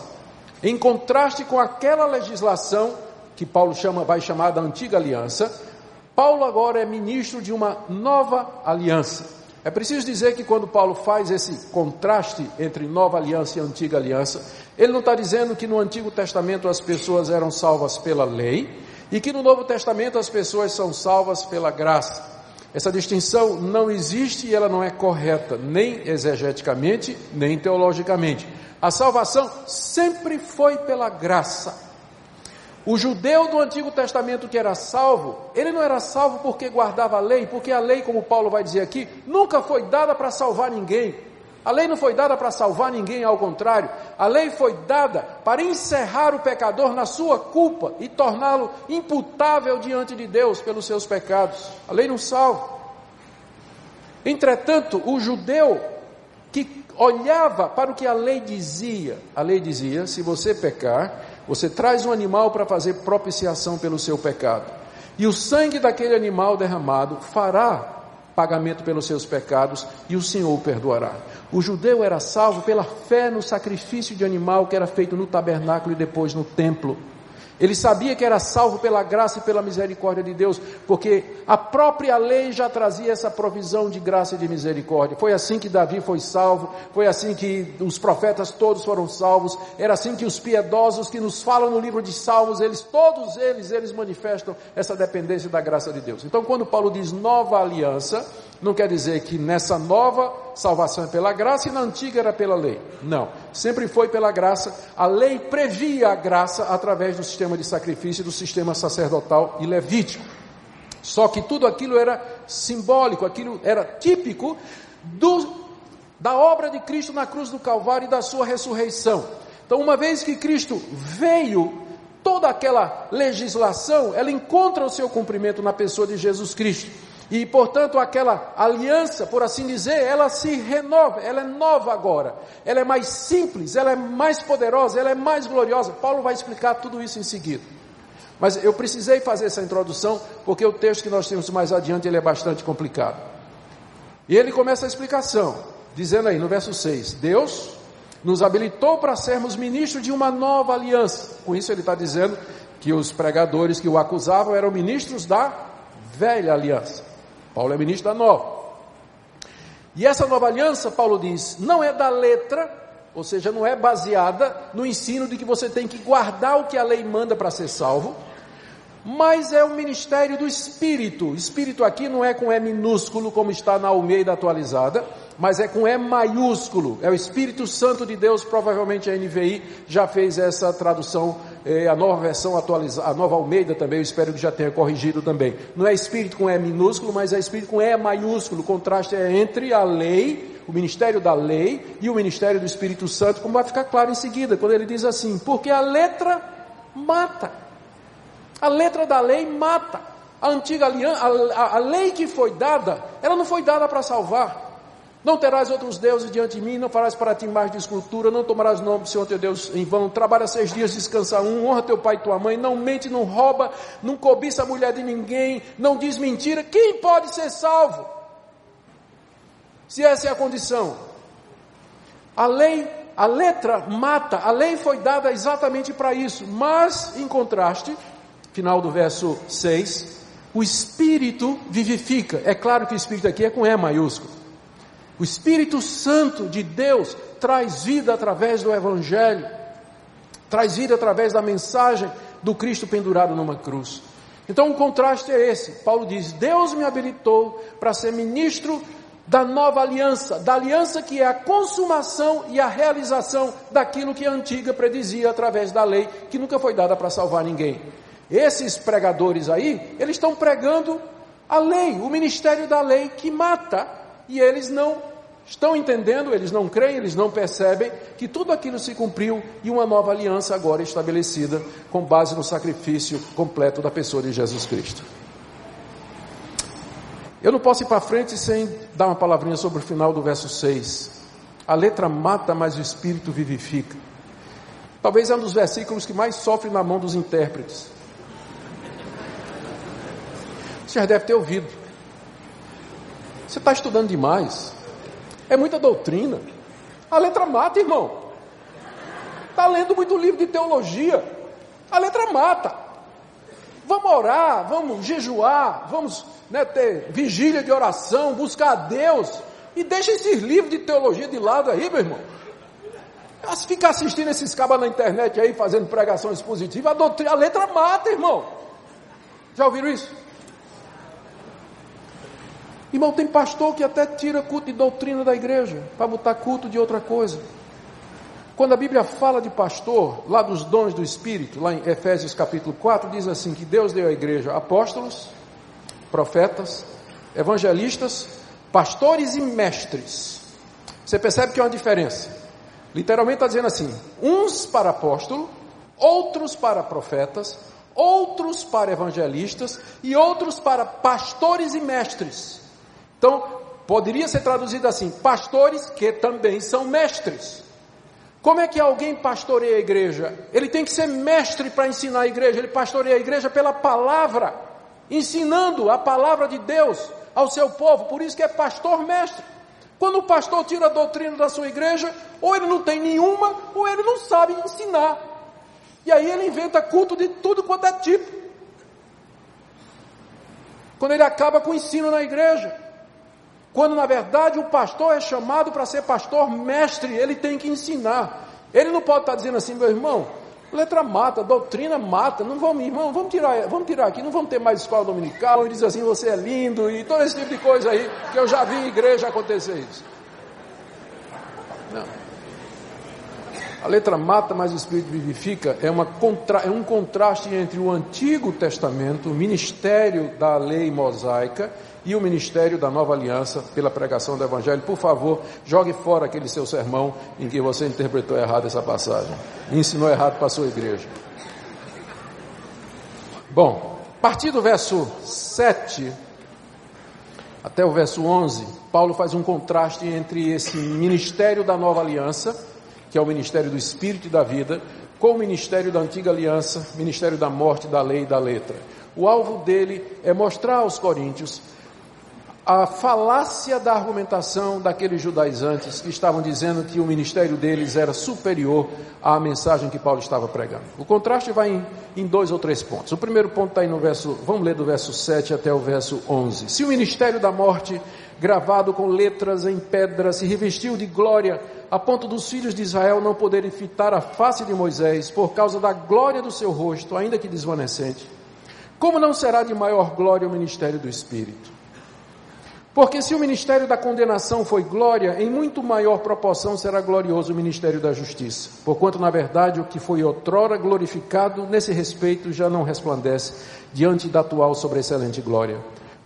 Em contraste com aquela legislação que Paulo chama, vai chamar da antiga aliança, Paulo agora é ministro de uma nova aliança. É preciso dizer que quando Paulo faz esse contraste entre nova aliança e antiga aliança, ele não está dizendo que no Antigo Testamento as pessoas eram salvas pela lei, E que no Novo Testamento as pessoas são salvas pela graça. Essa distinção não existe e ela não é correta, nem exegeticamente, nem teologicamente. A salvação sempre foi pela graça. O judeu do Antigo Testamento que era salvo, ele não era salvo porque guardava a lei, porque a lei, como Paulo vai dizer aqui, nunca foi dada para salvar ninguém. A lei não foi dada para salvar ninguém, ao contrário, a lei foi dada para encerrar o pecador na sua culpa e torná-lo imputável diante de Deus pelos seus pecados. A lei não salva. Entretanto, o judeu que olhava para o que a lei dizia, a lei dizia: se você pecar, você traz um animal para fazer propiciação pelo seu pecado. E o sangue daquele animal derramado fará pagamento pelos seus pecados e o Senhor o perdoará. O judeu era salvo pela fé no sacrifício de animal que era feito no tabernáculo e depois no templo. Ele sabia que era salvo pela graça e pela misericórdia de Deus, porque a própria lei já trazia essa provisão de graça e de misericórdia. Foi assim que Davi foi salvo, foi assim que os profetas todos foram salvos, era assim que os piedosos que nos falam no livro de Salmos, eles todos eles, eles manifestam essa dependência da graça de Deus. Então, quando Paulo diz nova aliança, não quer dizer que nessa nova salvação é pela graça e na antiga era pela lei. Não, sempre foi pela graça. A lei previa a graça através do sistema de sacrifício, do sistema sacerdotal e levítico. Só que tudo aquilo era simbólico, aquilo era típico do, da obra de Cristo na cruz do Calvário e da sua ressurreição. Então, uma vez que Cristo veio, toda aquela legislação, ela encontra o seu cumprimento na pessoa de Jesus Cristo. E, portanto, aquela aliança, por assim dizer, ela se renova, ela é nova agora. Ela é mais simples, ela é mais poderosa, ela é mais gloriosa. Paulo vai explicar tudo isso em seguida. Mas eu precisei fazer essa introdução porque o texto que nós temos mais adiante ele é bastante complicado. E ele começa a explicação, dizendo aí no verso 6: Deus nos habilitou para sermos ministros de uma nova aliança. Com isso, ele está dizendo que os pregadores que o acusavam eram ministros da velha aliança. Paulo é ministro da nova. E essa nova aliança, Paulo diz, não é da letra, ou seja, não é baseada no ensino de que você tem que guardar o que a lei manda para ser salvo, mas é o ministério do Espírito. Espírito aqui não é com E minúsculo, como está na Almeida atualizada, mas é com E maiúsculo. É o Espírito Santo de Deus, provavelmente a NVI já fez essa tradução a nova versão atualizada, a nova Almeida também, eu espero que já tenha corrigido também. Não é espírito com E minúsculo, mas é espírito com E maiúsculo. O contraste é entre a lei, o ministério da lei e o ministério do Espírito Santo, como vai ficar claro em seguida, quando ele diz assim: porque a letra mata. A letra da lei mata. A antiga aliança, a, a, a lei que foi dada, ela não foi dada para salvar. Não terás outros deuses diante de mim, não farás para ti mais de escultura, não tomarás nome do Senhor teu Deus em vão, trabalha seis dias, descansa um, honra teu pai e tua mãe, não mente, não rouba, não cobiça a mulher de ninguém, não diz mentira. Quem pode ser salvo? Se essa é a condição. A lei, a letra mata, a lei foi dada exatamente para isso, mas, em contraste, final do verso 6, o Espírito vivifica. É claro que o Espírito aqui é com E maiúsculo. O Espírito Santo de Deus traz vida através do Evangelho, traz vida através da mensagem do Cristo pendurado numa cruz. Então o contraste é esse. Paulo diz: Deus me habilitou para ser ministro da nova aliança, da aliança que é a consumação e a realização daquilo que a antiga predizia através da lei, que nunca foi dada para salvar ninguém. Esses pregadores aí, eles estão pregando a lei, o ministério da lei que mata e eles não estão entendendo, eles não creem, eles não percebem que tudo aquilo se cumpriu e uma nova aliança agora é estabelecida com base no sacrifício completo da pessoa de Jesus Cristo. Eu não posso ir para frente sem dar uma palavrinha sobre o final do verso 6. A letra mata, mas o espírito vivifica. Talvez é um dos versículos que mais sofre na mão dos intérpretes. Você já deve ter ouvido. Você está estudando demais. É muita doutrina. A letra mata, irmão. Está lendo muito livro de teologia. A letra mata. Vamos orar, vamos jejuar, vamos né, ter vigília de oração, buscar a Deus. E deixa esses livros de teologia de lado aí, meu irmão. Se ficar assistindo esses cabas na internet aí, fazendo pregação expositiva, a, doutrina, a letra mata, irmão. Já ouviram isso? Irmão, tem pastor que até tira culto de doutrina da igreja para botar culto de outra coisa. Quando a Bíblia fala de pastor, lá dos dons do Espírito, lá em Efésios capítulo 4, diz assim: que Deus deu à igreja apóstolos, profetas, evangelistas, pastores e mestres. Você percebe que é uma diferença. Literalmente está dizendo assim: uns para apóstolo, outros para profetas, outros para evangelistas e outros para pastores e mestres. Então, poderia ser traduzido assim: pastores que também são mestres. Como é que alguém pastoreia a igreja? Ele tem que ser mestre para ensinar a igreja. Ele pastoreia a igreja pela palavra, ensinando a palavra de Deus ao seu povo. Por isso que é pastor mestre. Quando o pastor tira a doutrina da sua igreja, ou ele não tem nenhuma, ou ele não sabe ensinar. E aí ele inventa culto de tudo quanto é tipo. Quando ele acaba com o ensino na igreja. Quando na verdade o pastor é chamado para ser pastor mestre, ele tem que ensinar. Ele não pode estar dizendo assim, meu irmão, letra mata, doutrina mata, não vamos, irmão, vamos tirar, vamos tirar aqui, não vamos ter mais escola dominical, e diz assim, você é lindo, e todo esse tipo de coisa aí, que eu já vi em igreja acontecer isso. Não. A letra mata, mas o Espírito vivifica, é, uma contra, é um contraste entre o Antigo Testamento, o ministério da lei mosaica, e o ministério da nova aliança pela pregação do Evangelho. Por favor, jogue fora aquele seu sermão em que você interpretou errado essa passagem. Ensinou errado para a sua igreja. Bom, a partir do verso 7 até o verso 11, Paulo faz um contraste entre esse ministério da nova aliança, que é o ministério do Espírito e da vida, com o ministério da antiga aliança, ministério da morte, da lei e da letra. O alvo dele é mostrar aos coríntios a falácia da argumentação daqueles judaizantes que estavam dizendo que o ministério deles era superior à mensagem que Paulo estava pregando. O contraste vai em, em dois ou três pontos. O primeiro ponto está aí no verso, vamos ler do verso 7 até o verso 11. Se o ministério da morte, gravado com letras em pedra, se revestiu de glória, a ponto dos filhos de Israel não poderem fitar a face de Moisés por causa da glória do seu rosto, ainda que desvanecente, como não será de maior glória o ministério do Espírito? Porque se o ministério da condenação foi glória, em muito maior proporção será glorioso o ministério da justiça. Porquanto, na verdade, o que foi outrora glorificado nesse respeito já não resplandece diante da atual sobreexcelente glória.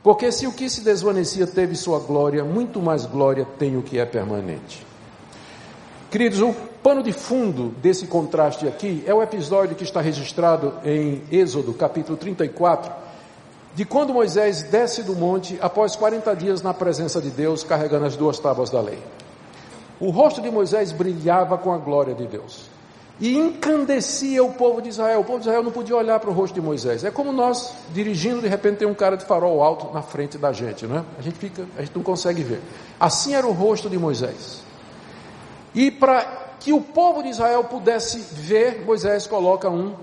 Porque se o que se desvanecia teve sua glória, muito mais glória tem o que é permanente. Queridos, o pano de fundo desse contraste aqui é o episódio que está registrado em Êxodo, capítulo 34 de quando Moisés desce do monte após 40 dias na presença de Deus, carregando as duas tábuas da lei. O rosto de Moisés brilhava com a glória de Deus e encandecia o povo de Israel. O povo de Israel não podia olhar para o rosto de Moisés. É como nós dirigindo, de repente tem um cara de farol alto na frente da gente, não é? A gente fica, a gente não consegue ver. Assim era o rosto de Moisés. E para que o povo de Israel pudesse ver, Moisés coloca um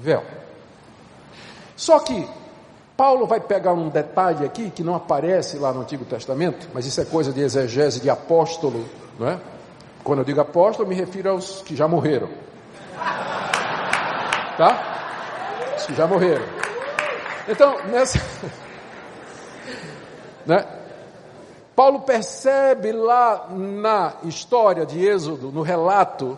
véu. Só que Paulo vai pegar um detalhe aqui que não aparece lá no Antigo Testamento, mas isso é coisa de exegese de apóstolo, não é? Quando eu digo apóstolo, me refiro aos que já morreram. Tá? Os que já morreram. Então, nessa. né? Paulo percebe lá na história de Êxodo, no relato,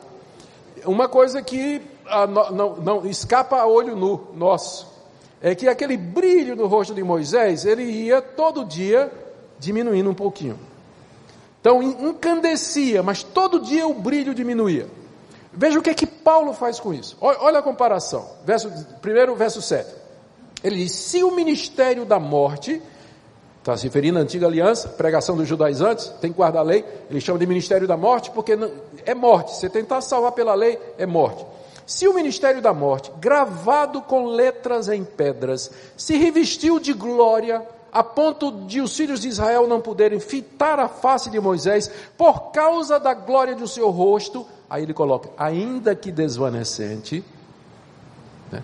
uma coisa que ah, não, não, não escapa a olho nu nosso é que aquele brilho no rosto de Moisés, ele ia todo dia diminuindo um pouquinho. Então encandecia, mas todo dia o brilho diminuía. Veja o que é que Paulo faz com isso. Olha a comparação. Verso, primeiro, verso 7. Ele diz: se o ministério da morte, está se referindo à antiga aliança, pregação dos judaizantes, tem que guardar a lei, ele chama de ministério da morte, porque é morte. Você tentar salvar pela lei é morte. Se o ministério da morte, gravado com letras em pedras, se revestiu de glória, a ponto de os filhos de Israel não poderem fitar a face de Moisés por causa da glória do seu rosto, aí ele coloca, ainda que desvanecente. Né?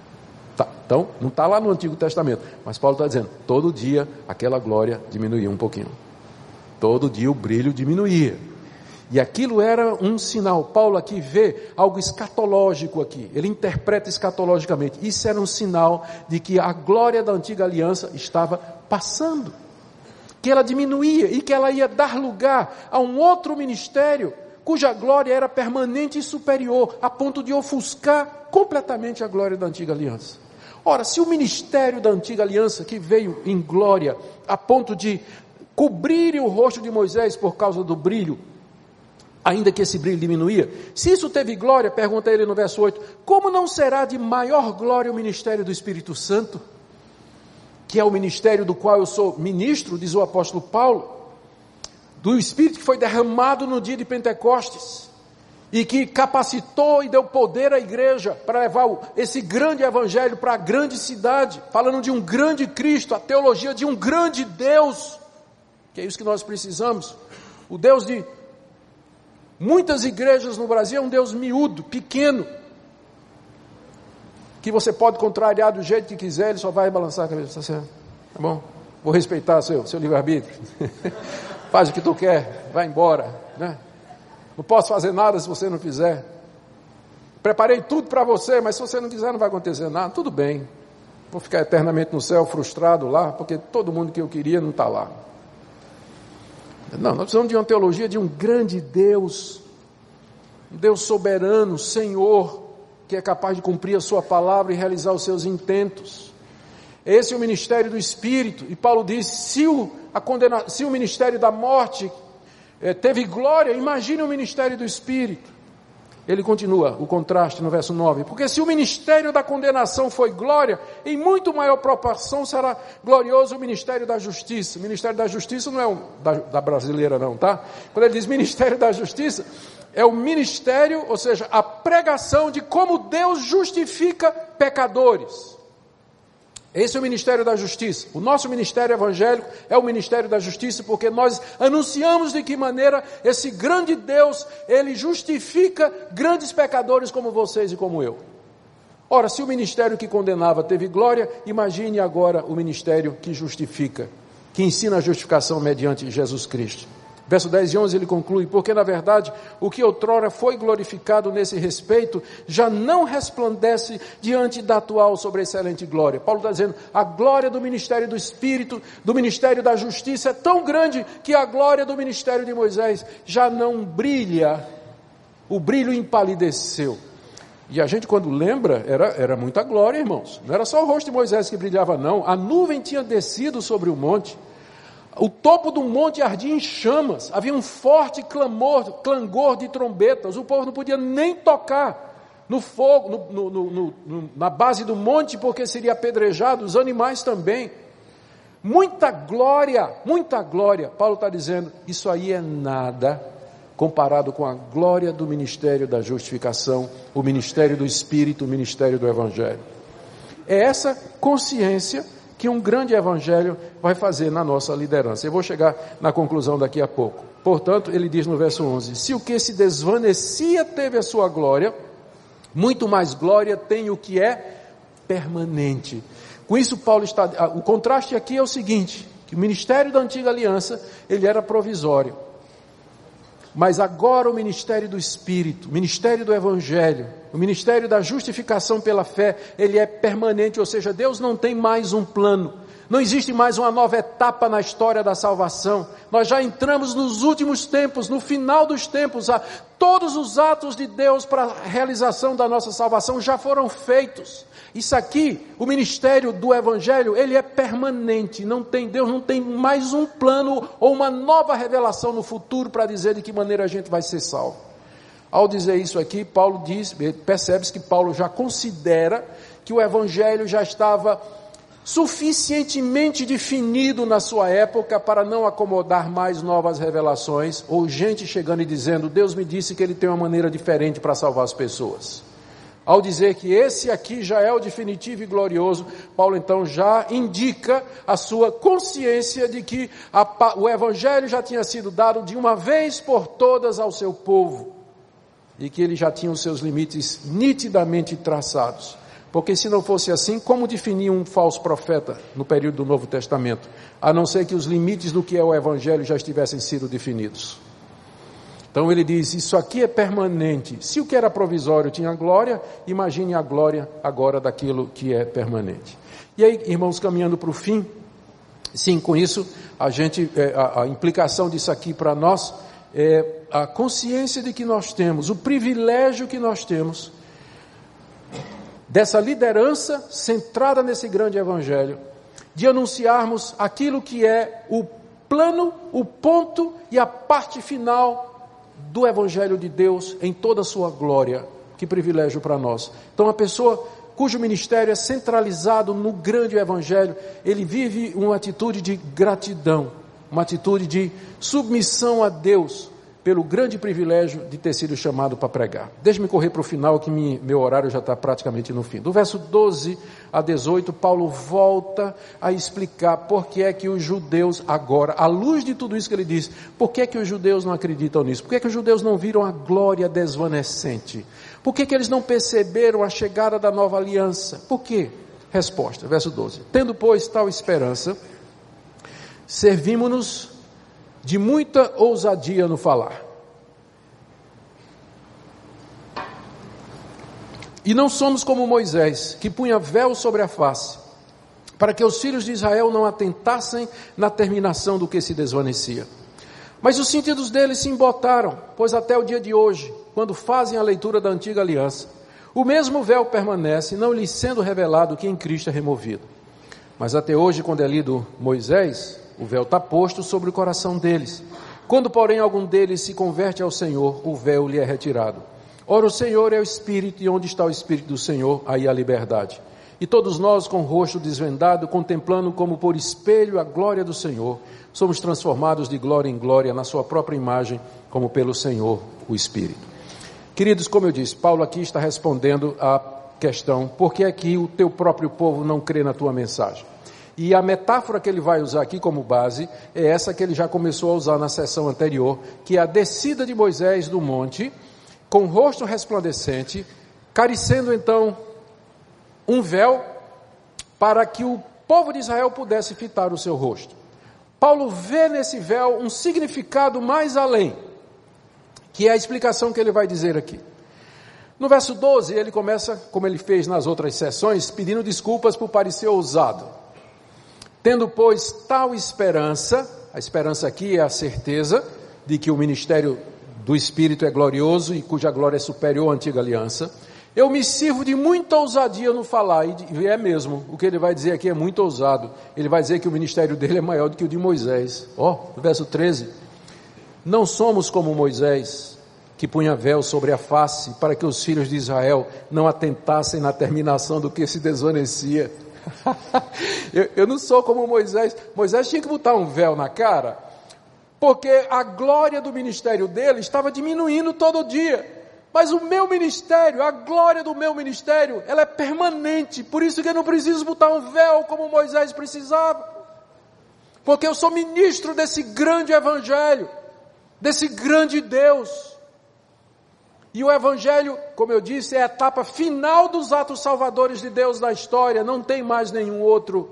Tá, então, não está lá no Antigo Testamento, mas Paulo está dizendo, todo dia aquela glória diminuía um pouquinho. Todo dia o brilho diminuía. E aquilo era um sinal. Paulo aqui vê algo escatológico aqui. Ele interpreta escatologicamente. Isso era um sinal de que a glória da antiga aliança estava passando. Que ela diminuía e que ela ia dar lugar a um outro ministério cuja glória era permanente e superior, a ponto de ofuscar completamente a glória da antiga aliança. Ora, se o ministério da antiga aliança, que veio em glória, a ponto de cobrir o rosto de Moisés por causa do brilho, ainda que esse brilho diminuía. Se isso teve glória, pergunta ele no verso 8, como não será de maior glória o ministério do Espírito Santo? Que é o ministério do qual eu sou ministro, diz o apóstolo Paulo, do Espírito que foi derramado no dia de Pentecostes e que capacitou e deu poder à igreja para levar esse grande evangelho para a grande cidade, falando de um grande Cristo, a teologia de um grande Deus, que é isso que nós precisamos. O Deus de Muitas igrejas no Brasil é um Deus miúdo, pequeno, que você pode contrariar do jeito que quiser, ele só vai balançar a cabeça, tá? Tá bom? Vou respeitar seu, seu livre-arbítrio. Faz o que tu quer, vai embora, né? Não posso fazer nada se você não fizer. Preparei tudo para você, mas se você não quiser, não vai acontecer nada. Tudo bem. Vou ficar eternamente no céu, frustrado lá, porque todo mundo que eu queria não está lá. Não, nós precisamos de uma teologia de um grande Deus, um Deus soberano, Senhor, que é capaz de cumprir a sua palavra e realizar os seus intentos. Esse é o ministério do Espírito, e Paulo diz: se o, condena, se o ministério da morte eh, teve glória, imagine o ministério do Espírito. Ele continua o contraste no verso 9: Porque se o ministério da condenação foi glória, em muito maior proporção será glorioso o ministério da justiça. O ministério da justiça não é da, da brasileira, não, tá? Quando ele diz ministério da justiça, é o ministério, ou seja, a pregação de como Deus justifica pecadores. Esse é o ministério da justiça. O nosso ministério evangélico é o ministério da justiça porque nós anunciamos de que maneira esse grande Deus, ele justifica grandes pecadores como vocês e como eu. Ora, se o ministério que condenava teve glória, imagine agora o ministério que justifica, que ensina a justificação mediante Jesus Cristo. Verso 10 e 11 ele conclui: Porque na verdade o que outrora foi glorificado nesse respeito já não resplandece diante da atual sobreexcelente glória. Paulo está dizendo: a glória do ministério do Espírito, do ministério da justiça é tão grande que a glória do ministério de Moisés já não brilha, o brilho empalideceu. E a gente, quando lembra, era, era muita glória, irmãos. Não era só o rosto de Moisés que brilhava, não. A nuvem tinha descido sobre o monte. O topo do monte ardia em chamas, havia um forte clamor, clangor de trombetas, o povo não podia nem tocar no fogo, no, no, no, na base do monte, porque seria apedrejado, os animais também. Muita glória, muita glória. Paulo está dizendo: isso aí é nada comparado com a glória do ministério da justificação, o ministério do Espírito, o ministério do Evangelho. É essa consciência que um grande evangelho vai fazer na nossa liderança. Eu vou chegar na conclusão daqui a pouco. Portanto, ele diz no verso 11: Se o que se desvanecia teve a sua glória, muito mais glória tem o que é permanente. Com isso, Paulo está. O contraste aqui é o seguinte: que o ministério da antiga aliança ele era provisório. Mas agora o ministério do Espírito, o ministério do Evangelho, o ministério da justificação pela fé, ele é permanente, ou seja, Deus não tem mais um plano, não existe mais uma nova etapa na história da salvação. Nós já entramos nos últimos tempos, no final dos tempos. Todos os atos de Deus para a realização da nossa salvação já foram feitos. Isso aqui, o ministério do Evangelho, ele é permanente. Não tem Deus não tem mais um plano ou uma nova revelação no futuro para dizer de que maneira a gente vai ser salvo. Ao dizer isso aqui, Paulo diz, percebe-se que Paulo já considera que o Evangelho já estava suficientemente definido na sua época para não acomodar mais novas revelações ou gente chegando e dizendo: Deus me disse que ele tem uma maneira diferente para salvar as pessoas. Ao dizer que esse aqui já é o definitivo e glorioso, Paulo então já indica a sua consciência de que a, o evangelho já tinha sido dado de uma vez por todas ao seu povo e que ele já tinha os seus limites nitidamente traçados. Porque se não fosse assim, como definir um falso profeta no período do Novo Testamento? A não ser que os limites do que é o Evangelho já estivessem sido definidos. Então ele diz: Isso aqui é permanente. Se o que era provisório tinha glória, imagine a glória agora daquilo que é permanente. E aí, irmãos, caminhando para o fim, sim, com isso, a gente, é, a, a implicação disso aqui para nós é a consciência de que nós temos, o privilégio que nós temos dessa liderança centrada nesse grande evangelho, de anunciarmos aquilo que é o plano, o ponto e a parte final do evangelho de Deus em toda a sua glória. Que privilégio para nós. Então, a pessoa cujo ministério é centralizado no grande evangelho, ele vive uma atitude de gratidão, uma atitude de submissão a Deus, pelo grande privilégio de ter sido chamado para pregar. Deixe-me correr para o final, que meu horário já está praticamente no fim. Do verso 12 a 18, Paulo volta a explicar por que é que os judeus agora, à luz de tudo isso que ele diz, por que é que os judeus não acreditam nisso? Por que é que os judeus não viram a glória desvanecente? Por que, é que eles não perceberam a chegada da nova aliança? Por quê? Resposta, verso 12. Tendo, pois, tal esperança, servimos-nos de muita ousadia no falar. E não somos como Moisés, que punha véu sobre a face, para que os filhos de Israel não atentassem na terminação do que se desvanecia. Mas os sentidos deles se embotaram, pois até o dia de hoje, quando fazem a leitura da antiga aliança, o mesmo véu permanece, não lhes sendo revelado que em Cristo é removido. Mas até hoje, quando é lido Moisés, o véu está posto sobre o coração deles. Quando, porém, algum deles se converte ao Senhor, o véu lhe é retirado. Ora, o Senhor é o Espírito, e onde está o Espírito do Senhor, aí a liberdade. E todos nós, com o rosto desvendado, contemplando como por espelho a glória do Senhor, somos transformados de glória em glória na Sua própria imagem, como pelo Senhor, o Espírito. Queridos, como eu disse, Paulo aqui está respondendo à questão: por que é que o teu próprio povo não crê na tua mensagem? E a metáfora que ele vai usar aqui como base é essa que ele já começou a usar na sessão anterior, que é a descida de Moisés do monte, com o rosto resplandecente, carecendo então um véu para que o povo de Israel pudesse fitar o seu rosto. Paulo vê nesse véu um significado mais além, que é a explicação que ele vai dizer aqui. No verso 12, ele começa, como ele fez nas outras sessões, pedindo desculpas por parecer ousado. Tendo, pois, tal esperança, a esperança aqui é a certeza de que o ministério do Espírito é glorioso e cuja glória é superior à antiga aliança. Eu me sirvo de muita ousadia no falar, e é mesmo, o que ele vai dizer aqui é muito ousado. Ele vai dizer que o ministério dele é maior do que o de Moisés. Ó, oh, verso 13. Não somos como Moisés, que punha véu sobre a face, para que os filhos de Israel não atentassem na terminação do que se desvanecia. eu, eu não sou como Moisés. Moisés tinha que botar um véu na cara, porque a glória do ministério dele estava diminuindo todo dia. Mas o meu ministério, a glória do meu ministério, ela é permanente. Por isso que eu não preciso botar um véu como Moisés precisava. Porque eu sou ministro desse grande evangelho, desse grande Deus. E o Evangelho, como eu disse, é a etapa final dos atos salvadores de Deus na história, não tem mais nenhum outro.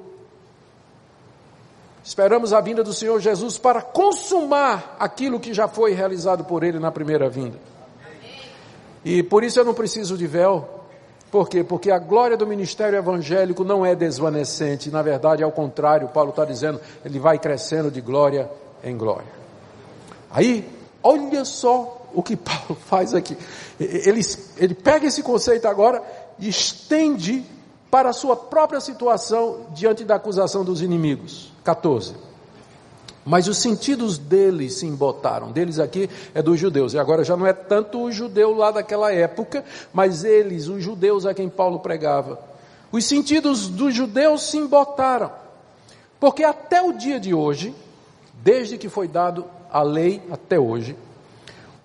Esperamos a vinda do Senhor Jesus para consumar aquilo que já foi realizado por Ele na primeira vinda. E por isso eu não preciso de véu. Por quê? Porque a glória do ministério evangélico não é desvanecente, na verdade, ao contrário, Paulo está dizendo, ele vai crescendo de glória em glória. Aí, olha só o que Paulo faz aqui. Ele, ele pega esse conceito agora e estende para a sua própria situação diante da acusação dos inimigos. 14. Mas os sentidos deles se embotaram. Deles aqui é dos judeus. E agora já não é tanto o judeu lá daquela época, mas eles, os judeus a quem Paulo pregava. Os sentidos dos judeus se embotaram. Porque até o dia de hoje, desde que foi dado a lei até hoje,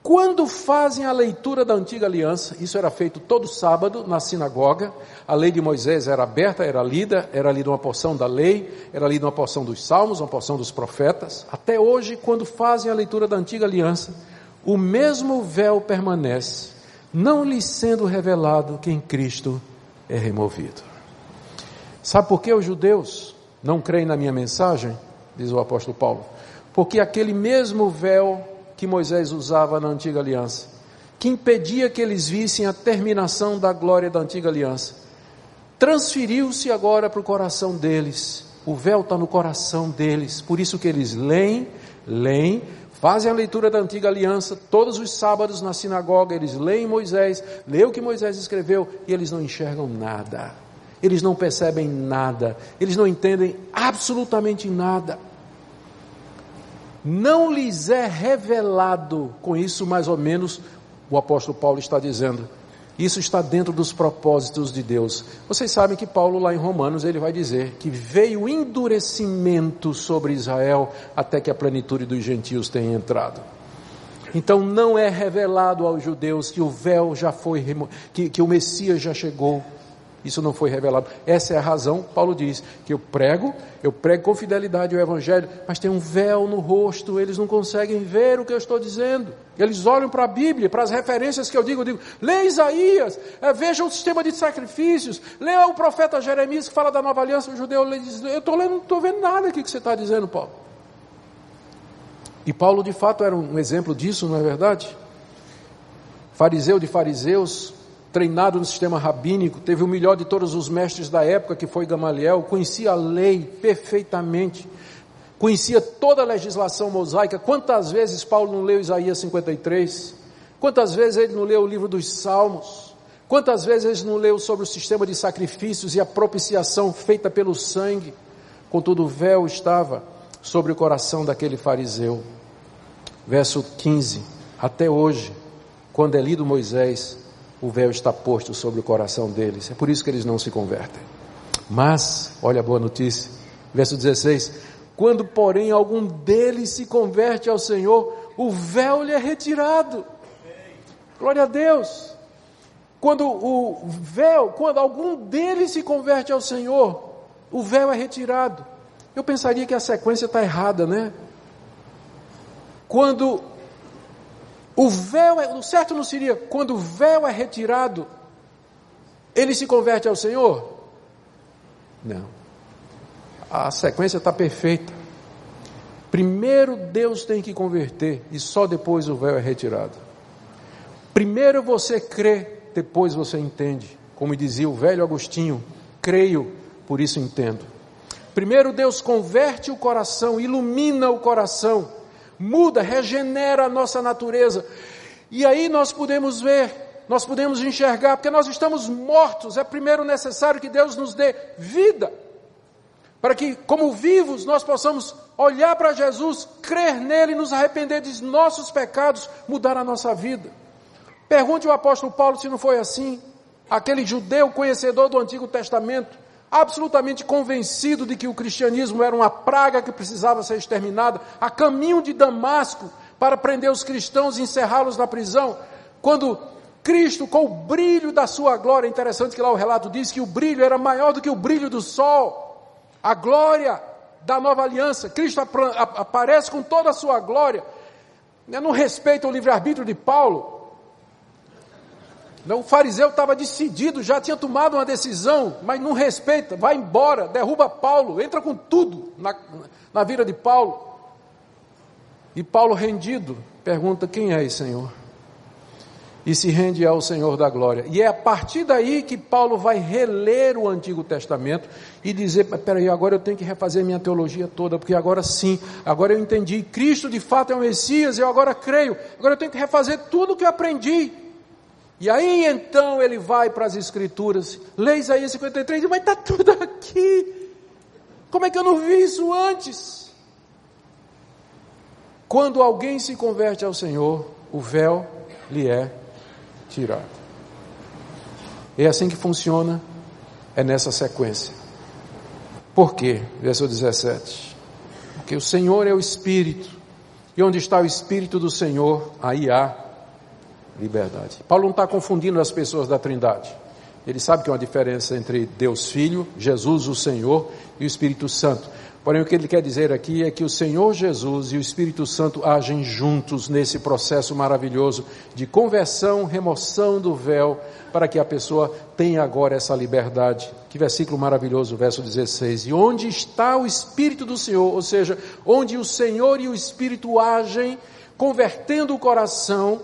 quando fazem a leitura da antiga aliança, isso era feito todo sábado na sinagoga, a lei de Moisés era aberta, era lida, era lida uma porção da lei, era lida uma porção dos salmos, uma porção dos profetas. Até hoje, quando fazem a leitura da antiga aliança, o mesmo véu permanece, não lhes sendo revelado que em Cristo é removido. Sabe por que os judeus não creem na minha mensagem? Diz o apóstolo Paulo. Porque aquele mesmo véu que Moisés usava na antiga aliança, que impedia que eles vissem a terminação da glória da antiga aliança, transferiu-se agora para o coração deles. O véu está no coração deles, por isso que eles leem, leem, fazem a leitura da antiga aliança, todos os sábados na sinagoga, eles leem Moisés, leem o que Moisés escreveu e eles não enxergam nada, eles não percebem nada, eles não entendem absolutamente nada. Não lhes é revelado, com isso mais ou menos o apóstolo Paulo está dizendo, isso está dentro dos propósitos de Deus. Vocês sabem que Paulo, lá em Romanos, ele vai dizer que veio endurecimento sobre Israel até que a plenitude dos gentios tenha entrado. Então não é revelado aos judeus que o véu já foi, que, que o Messias já chegou. Isso não foi revelado. Essa é a razão, Paulo diz, que eu prego, eu prego com fidelidade o Evangelho, mas tem um véu no rosto, eles não conseguem ver o que eu estou dizendo. Eles olham para a Bíblia, para as referências que eu digo, eu digo, lê Isaías, é, veja o sistema de sacrifícios, lê o profeta Jeremias que fala da nova aliança, o judeu diz, eu estou lendo, não estou vendo nada aqui que você está dizendo, Paulo. E Paulo de fato era um exemplo disso, não é verdade? Fariseu de fariseus, treinado no sistema rabínico, teve o melhor de todos os mestres da época, que foi Gamaliel, conhecia a lei perfeitamente, conhecia toda a legislação mosaica. Quantas vezes Paulo não leu Isaías 53? Quantas vezes ele não leu o livro dos Salmos? Quantas vezes ele não leu sobre o sistema de sacrifícios e a propiciação feita pelo sangue? Contudo, o véu estava sobre o coração daquele fariseu. Verso 15: Até hoje, quando é lido Moisés, o véu está posto sobre o coração deles. É por isso que eles não se convertem. Mas, olha a boa notícia, verso 16: quando, porém, algum deles se converte ao Senhor, o véu lhe é retirado. Glória a Deus. Quando o véu, quando algum deles se converte ao Senhor, o véu é retirado. Eu pensaria que a sequência está errada, né? Quando o véu, é, o certo não seria quando o véu é retirado, ele se converte ao Senhor? Não. A sequência está perfeita. Primeiro Deus tem que converter e só depois o véu é retirado. Primeiro você crê, depois você entende. Como dizia o velho Agostinho, creio, por isso entendo. Primeiro Deus converte o coração, ilumina o coração muda, regenera a nossa natureza. E aí nós podemos ver, nós podemos enxergar, porque nós estamos mortos, é primeiro necessário que Deus nos dê vida, para que, como vivos, nós possamos olhar para Jesus, crer nele, nos arrepender dos nossos pecados, mudar a nossa vida. Pergunte ao apóstolo Paulo se não foi assim. Aquele judeu conhecedor do Antigo Testamento, absolutamente convencido de que o cristianismo era uma praga que precisava ser exterminada, a caminho de Damasco para prender os cristãos e encerrá-los na prisão, quando Cristo, com o brilho da sua glória, interessante que lá o relato diz que o brilho era maior do que o brilho do sol, a glória da nova aliança, Cristo aparece com toda a sua glória, não respeita o livre-arbítrio de Paulo, o fariseu estava decidido, já tinha tomado uma decisão, mas não respeita, vai embora, derruba Paulo, entra com tudo na, na vida de Paulo. E Paulo, rendido, pergunta: Quem és, Senhor? E se rende ao Senhor da glória. E é a partir daí que Paulo vai reler o Antigo Testamento e dizer: Peraí, agora eu tenho que refazer minha teologia toda, porque agora sim, agora eu entendi. Cristo de fato é o Messias, eu agora creio. Agora eu tenho que refazer tudo o que eu aprendi. E aí então ele vai para as Escrituras, lê Isaías 53, mas está tudo aqui. Como é que eu não vi isso antes? Quando alguém se converte ao Senhor, o véu lhe é tirado. É assim que funciona, é nessa sequência. Por quê? Verso 17. Porque o Senhor é o Espírito, e onde está o Espírito do Senhor, aí há liberdade. Paulo não está confundindo as pessoas da Trindade. Ele sabe que há uma diferença entre Deus Filho, Jesus o Senhor e o Espírito Santo. Porém, o que ele quer dizer aqui é que o Senhor Jesus e o Espírito Santo agem juntos nesse processo maravilhoso de conversão, remoção do véu, para que a pessoa tenha agora essa liberdade. Que versículo maravilhoso, verso 16. E onde está o Espírito do Senhor, ou seja, onde o Senhor e o Espírito agem, convertendo o coração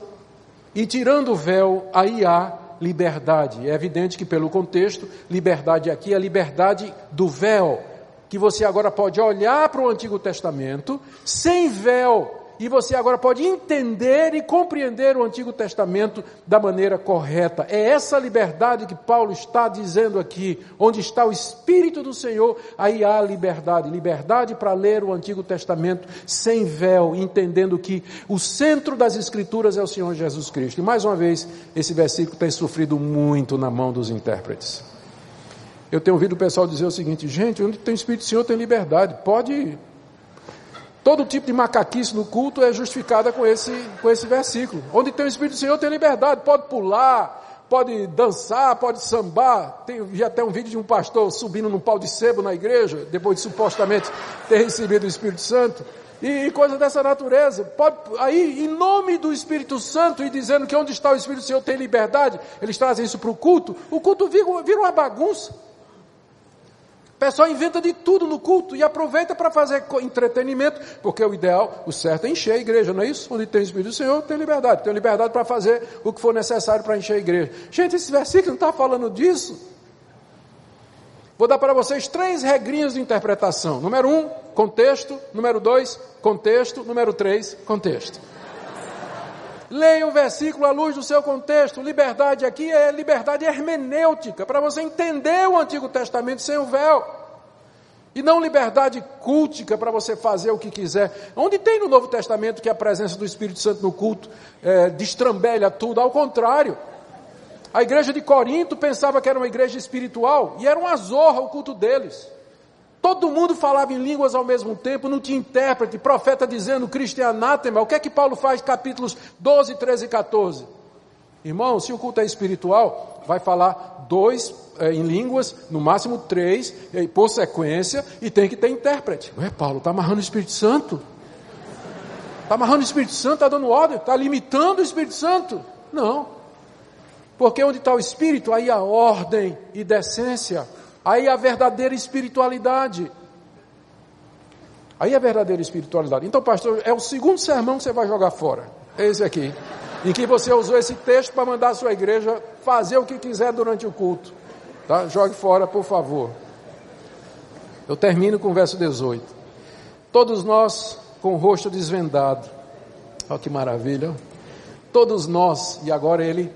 e tirando o véu, aí há liberdade. É evidente que, pelo contexto, liberdade aqui é a liberdade do véu, que você agora pode olhar para o Antigo Testamento sem véu e você agora pode entender e compreender o Antigo Testamento da maneira correta. É essa liberdade que Paulo está dizendo aqui, onde está o Espírito do Senhor, aí há liberdade. Liberdade para ler o Antigo Testamento sem véu, entendendo que o centro das Escrituras é o Senhor Jesus Cristo. E mais uma vez, esse versículo tem sofrido muito na mão dos intérpretes. Eu tenho ouvido o pessoal dizer o seguinte, gente, onde tem o Espírito do Senhor tem liberdade, pode Todo tipo de macaquice no culto é justificada com esse, com esse versículo. Onde tem o Espírito do Senhor tem liberdade, pode pular, pode dançar, pode sambar. Tem, vi até um vídeo de um pastor subindo num pau de sebo na igreja, depois de supostamente ter recebido o Espírito Santo. E, e coisa dessa natureza. Pode, aí, em nome do Espírito Santo e dizendo que onde está o Espírito do Senhor tem liberdade, eles trazem isso para o culto, o culto vira, vira uma bagunça. O pessoal inventa de tudo no culto e aproveita para fazer entretenimento, porque o ideal, o certo é encher a igreja, não é isso? Onde tem o Espírito do Senhor, tem liberdade. Tem liberdade para fazer o que for necessário para encher a igreja. Gente, esse versículo não está falando disso. Vou dar para vocês três regrinhas de interpretação. Número um, contexto. Número dois, contexto. Número três, contexto. Leia o versículo à luz do seu contexto. Liberdade aqui é liberdade hermenêutica, para você entender o Antigo Testamento sem o véu. E não liberdade cultica para você fazer o que quiser. Onde tem no Novo Testamento que a presença do Espírito Santo no culto é, destrambelha tudo? Ao contrário. A igreja de Corinto pensava que era uma igreja espiritual e era uma zorra o culto deles. Todo mundo falava em línguas ao mesmo tempo, não tinha intérprete, profeta dizendo Cristo é anátema. O que é que Paulo faz? Capítulos 12, 13 e 14. Irmão, se o culto é espiritual, vai falar dois é, em línguas, no máximo três, é, por sequência, e tem que ter intérprete. Ué, Paulo, está amarrando o Espírito Santo? Está amarrando o Espírito Santo, está dando ordem, está limitando o Espírito Santo? Não. Porque onde está o Espírito, aí a ordem e decência. Aí a verdadeira espiritualidade. Aí a verdadeira espiritualidade. Então, pastor, é o segundo sermão que você vai jogar fora. É esse aqui. Em que você usou esse texto para mandar a sua igreja fazer o que quiser durante o culto. Tá? Jogue fora, por favor. Eu termino com o verso 18. Todos nós com o rosto desvendado. Olha que maravilha. Todos nós, e agora ele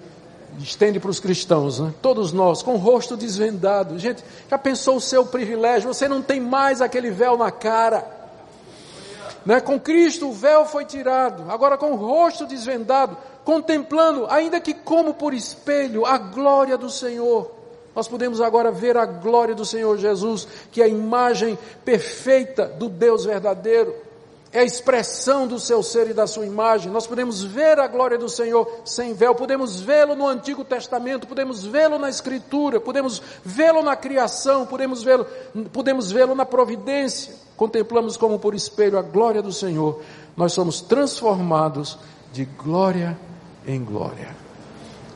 estende para os cristãos, né? todos nós, com o rosto desvendado. Gente, já pensou o seu privilégio? Você não tem mais aquele véu na cara. Né? Com Cristo o véu foi tirado, agora com o rosto desvendado, contemplando, ainda que como por espelho, a glória do Senhor. Nós podemos agora ver a glória do Senhor Jesus, que é a imagem perfeita do Deus verdadeiro é a expressão do seu ser e da sua imagem. Nós podemos ver a glória do Senhor sem véu, podemos vê-lo no Antigo Testamento, podemos vê-lo na Escritura, podemos vê-lo na criação, podemos vê-lo podemos vê-lo na providência. Contemplamos como por espelho a glória do Senhor. Nós somos transformados de glória em glória.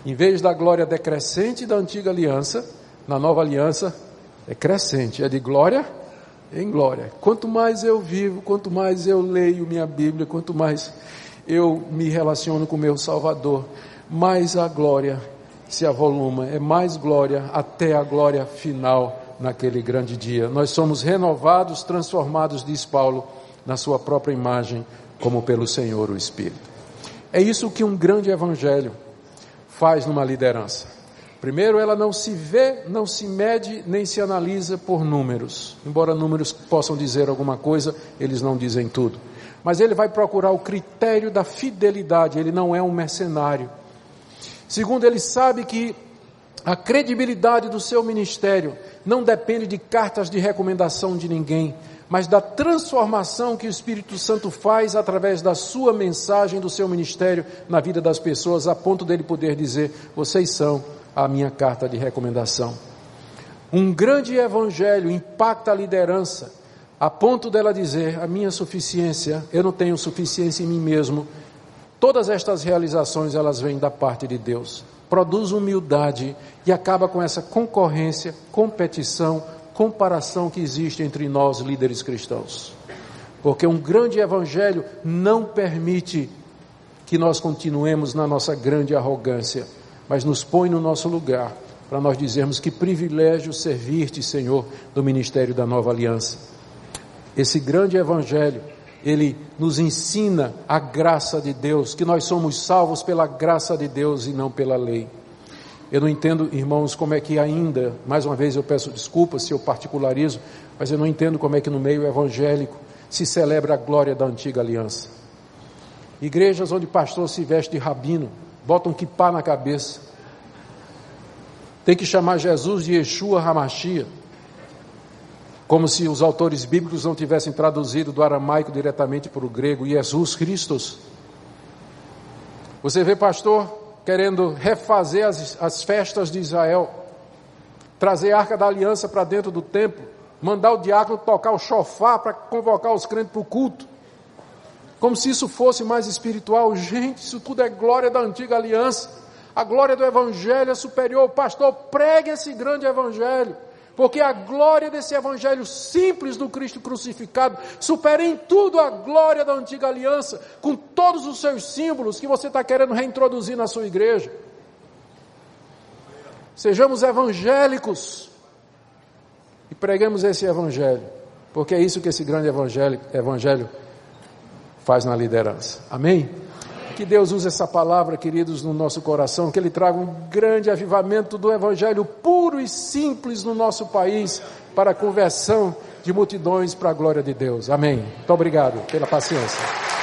Em vez da glória decrescente da antiga aliança, na nova aliança é crescente, é de glória em glória. Quanto mais eu vivo, quanto mais eu leio minha Bíblia, quanto mais eu me relaciono com meu Salvador, mais a glória se avoluma, é mais glória até a glória final naquele grande dia. Nós somos renovados, transformados, diz Paulo, na sua própria imagem, como pelo Senhor o Espírito. É isso que um grande evangelho faz numa liderança. Primeiro, ela não se vê, não se mede, nem se analisa por números. Embora números possam dizer alguma coisa, eles não dizem tudo. Mas ele vai procurar o critério da fidelidade, ele não é um mercenário. Segundo, ele sabe que a credibilidade do seu ministério não depende de cartas de recomendação de ninguém, mas da transformação que o Espírito Santo faz através da sua mensagem, do seu ministério na vida das pessoas, a ponto dele poder dizer: vocês são a minha carta de recomendação. Um grande evangelho impacta a liderança, a ponto dela dizer: a minha suficiência, eu não tenho suficiência em mim mesmo. Todas estas realizações elas vêm da parte de Deus. Produz humildade e acaba com essa concorrência, competição, comparação que existe entre nós líderes cristãos. Porque um grande evangelho não permite que nós continuemos na nossa grande arrogância, mas nos põe no nosso lugar para nós dizermos que privilégio servir-te, Senhor, do ministério da nova aliança. Esse grande evangelho, ele nos ensina a graça de Deus, que nós somos salvos pela graça de Deus e não pela lei. Eu não entendo, irmãos, como é que ainda, mais uma vez eu peço desculpas se eu particularizo, mas eu não entendo como é que no meio evangélico se celebra a glória da antiga aliança. Igrejas onde pastor se veste de rabino, botam um kippah na cabeça. Tem que chamar Jesus de Yeshua Hamashia. Como se os autores bíblicos não tivessem traduzido do aramaico diretamente para o grego, Jesus Christus. Você vê, pastor, querendo refazer as, as festas de Israel, trazer a arca da aliança para dentro do templo, mandar o diácono tocar o chofar para convocar os crentes para o culto como se isso fosse mais espiritual. Gente, isso tudo é glória da antiga aliança. A glória do Evangelho é superior. Pastor, pregue esse grande Evangelho. Porque a glória desse Evangelho simples do Cristo crucificado supera em tudo a glória da antiga aliança, com todos os seus símbolos que você está querendo reintroduzir na sua igreja. Sejamos evangélicos e pregamos esse Evangelho, porque é isso que esse grande Evangelho, evangelho faz na liderança. Amém? Que Deus use essa palavra, queridos, no nosso coração, que Ele traga um grande avivamento do Evangelho puro e simples no nosso país, para a conversão de multidões para a glória de Deus. Amém. Muito obrigado pela paciência.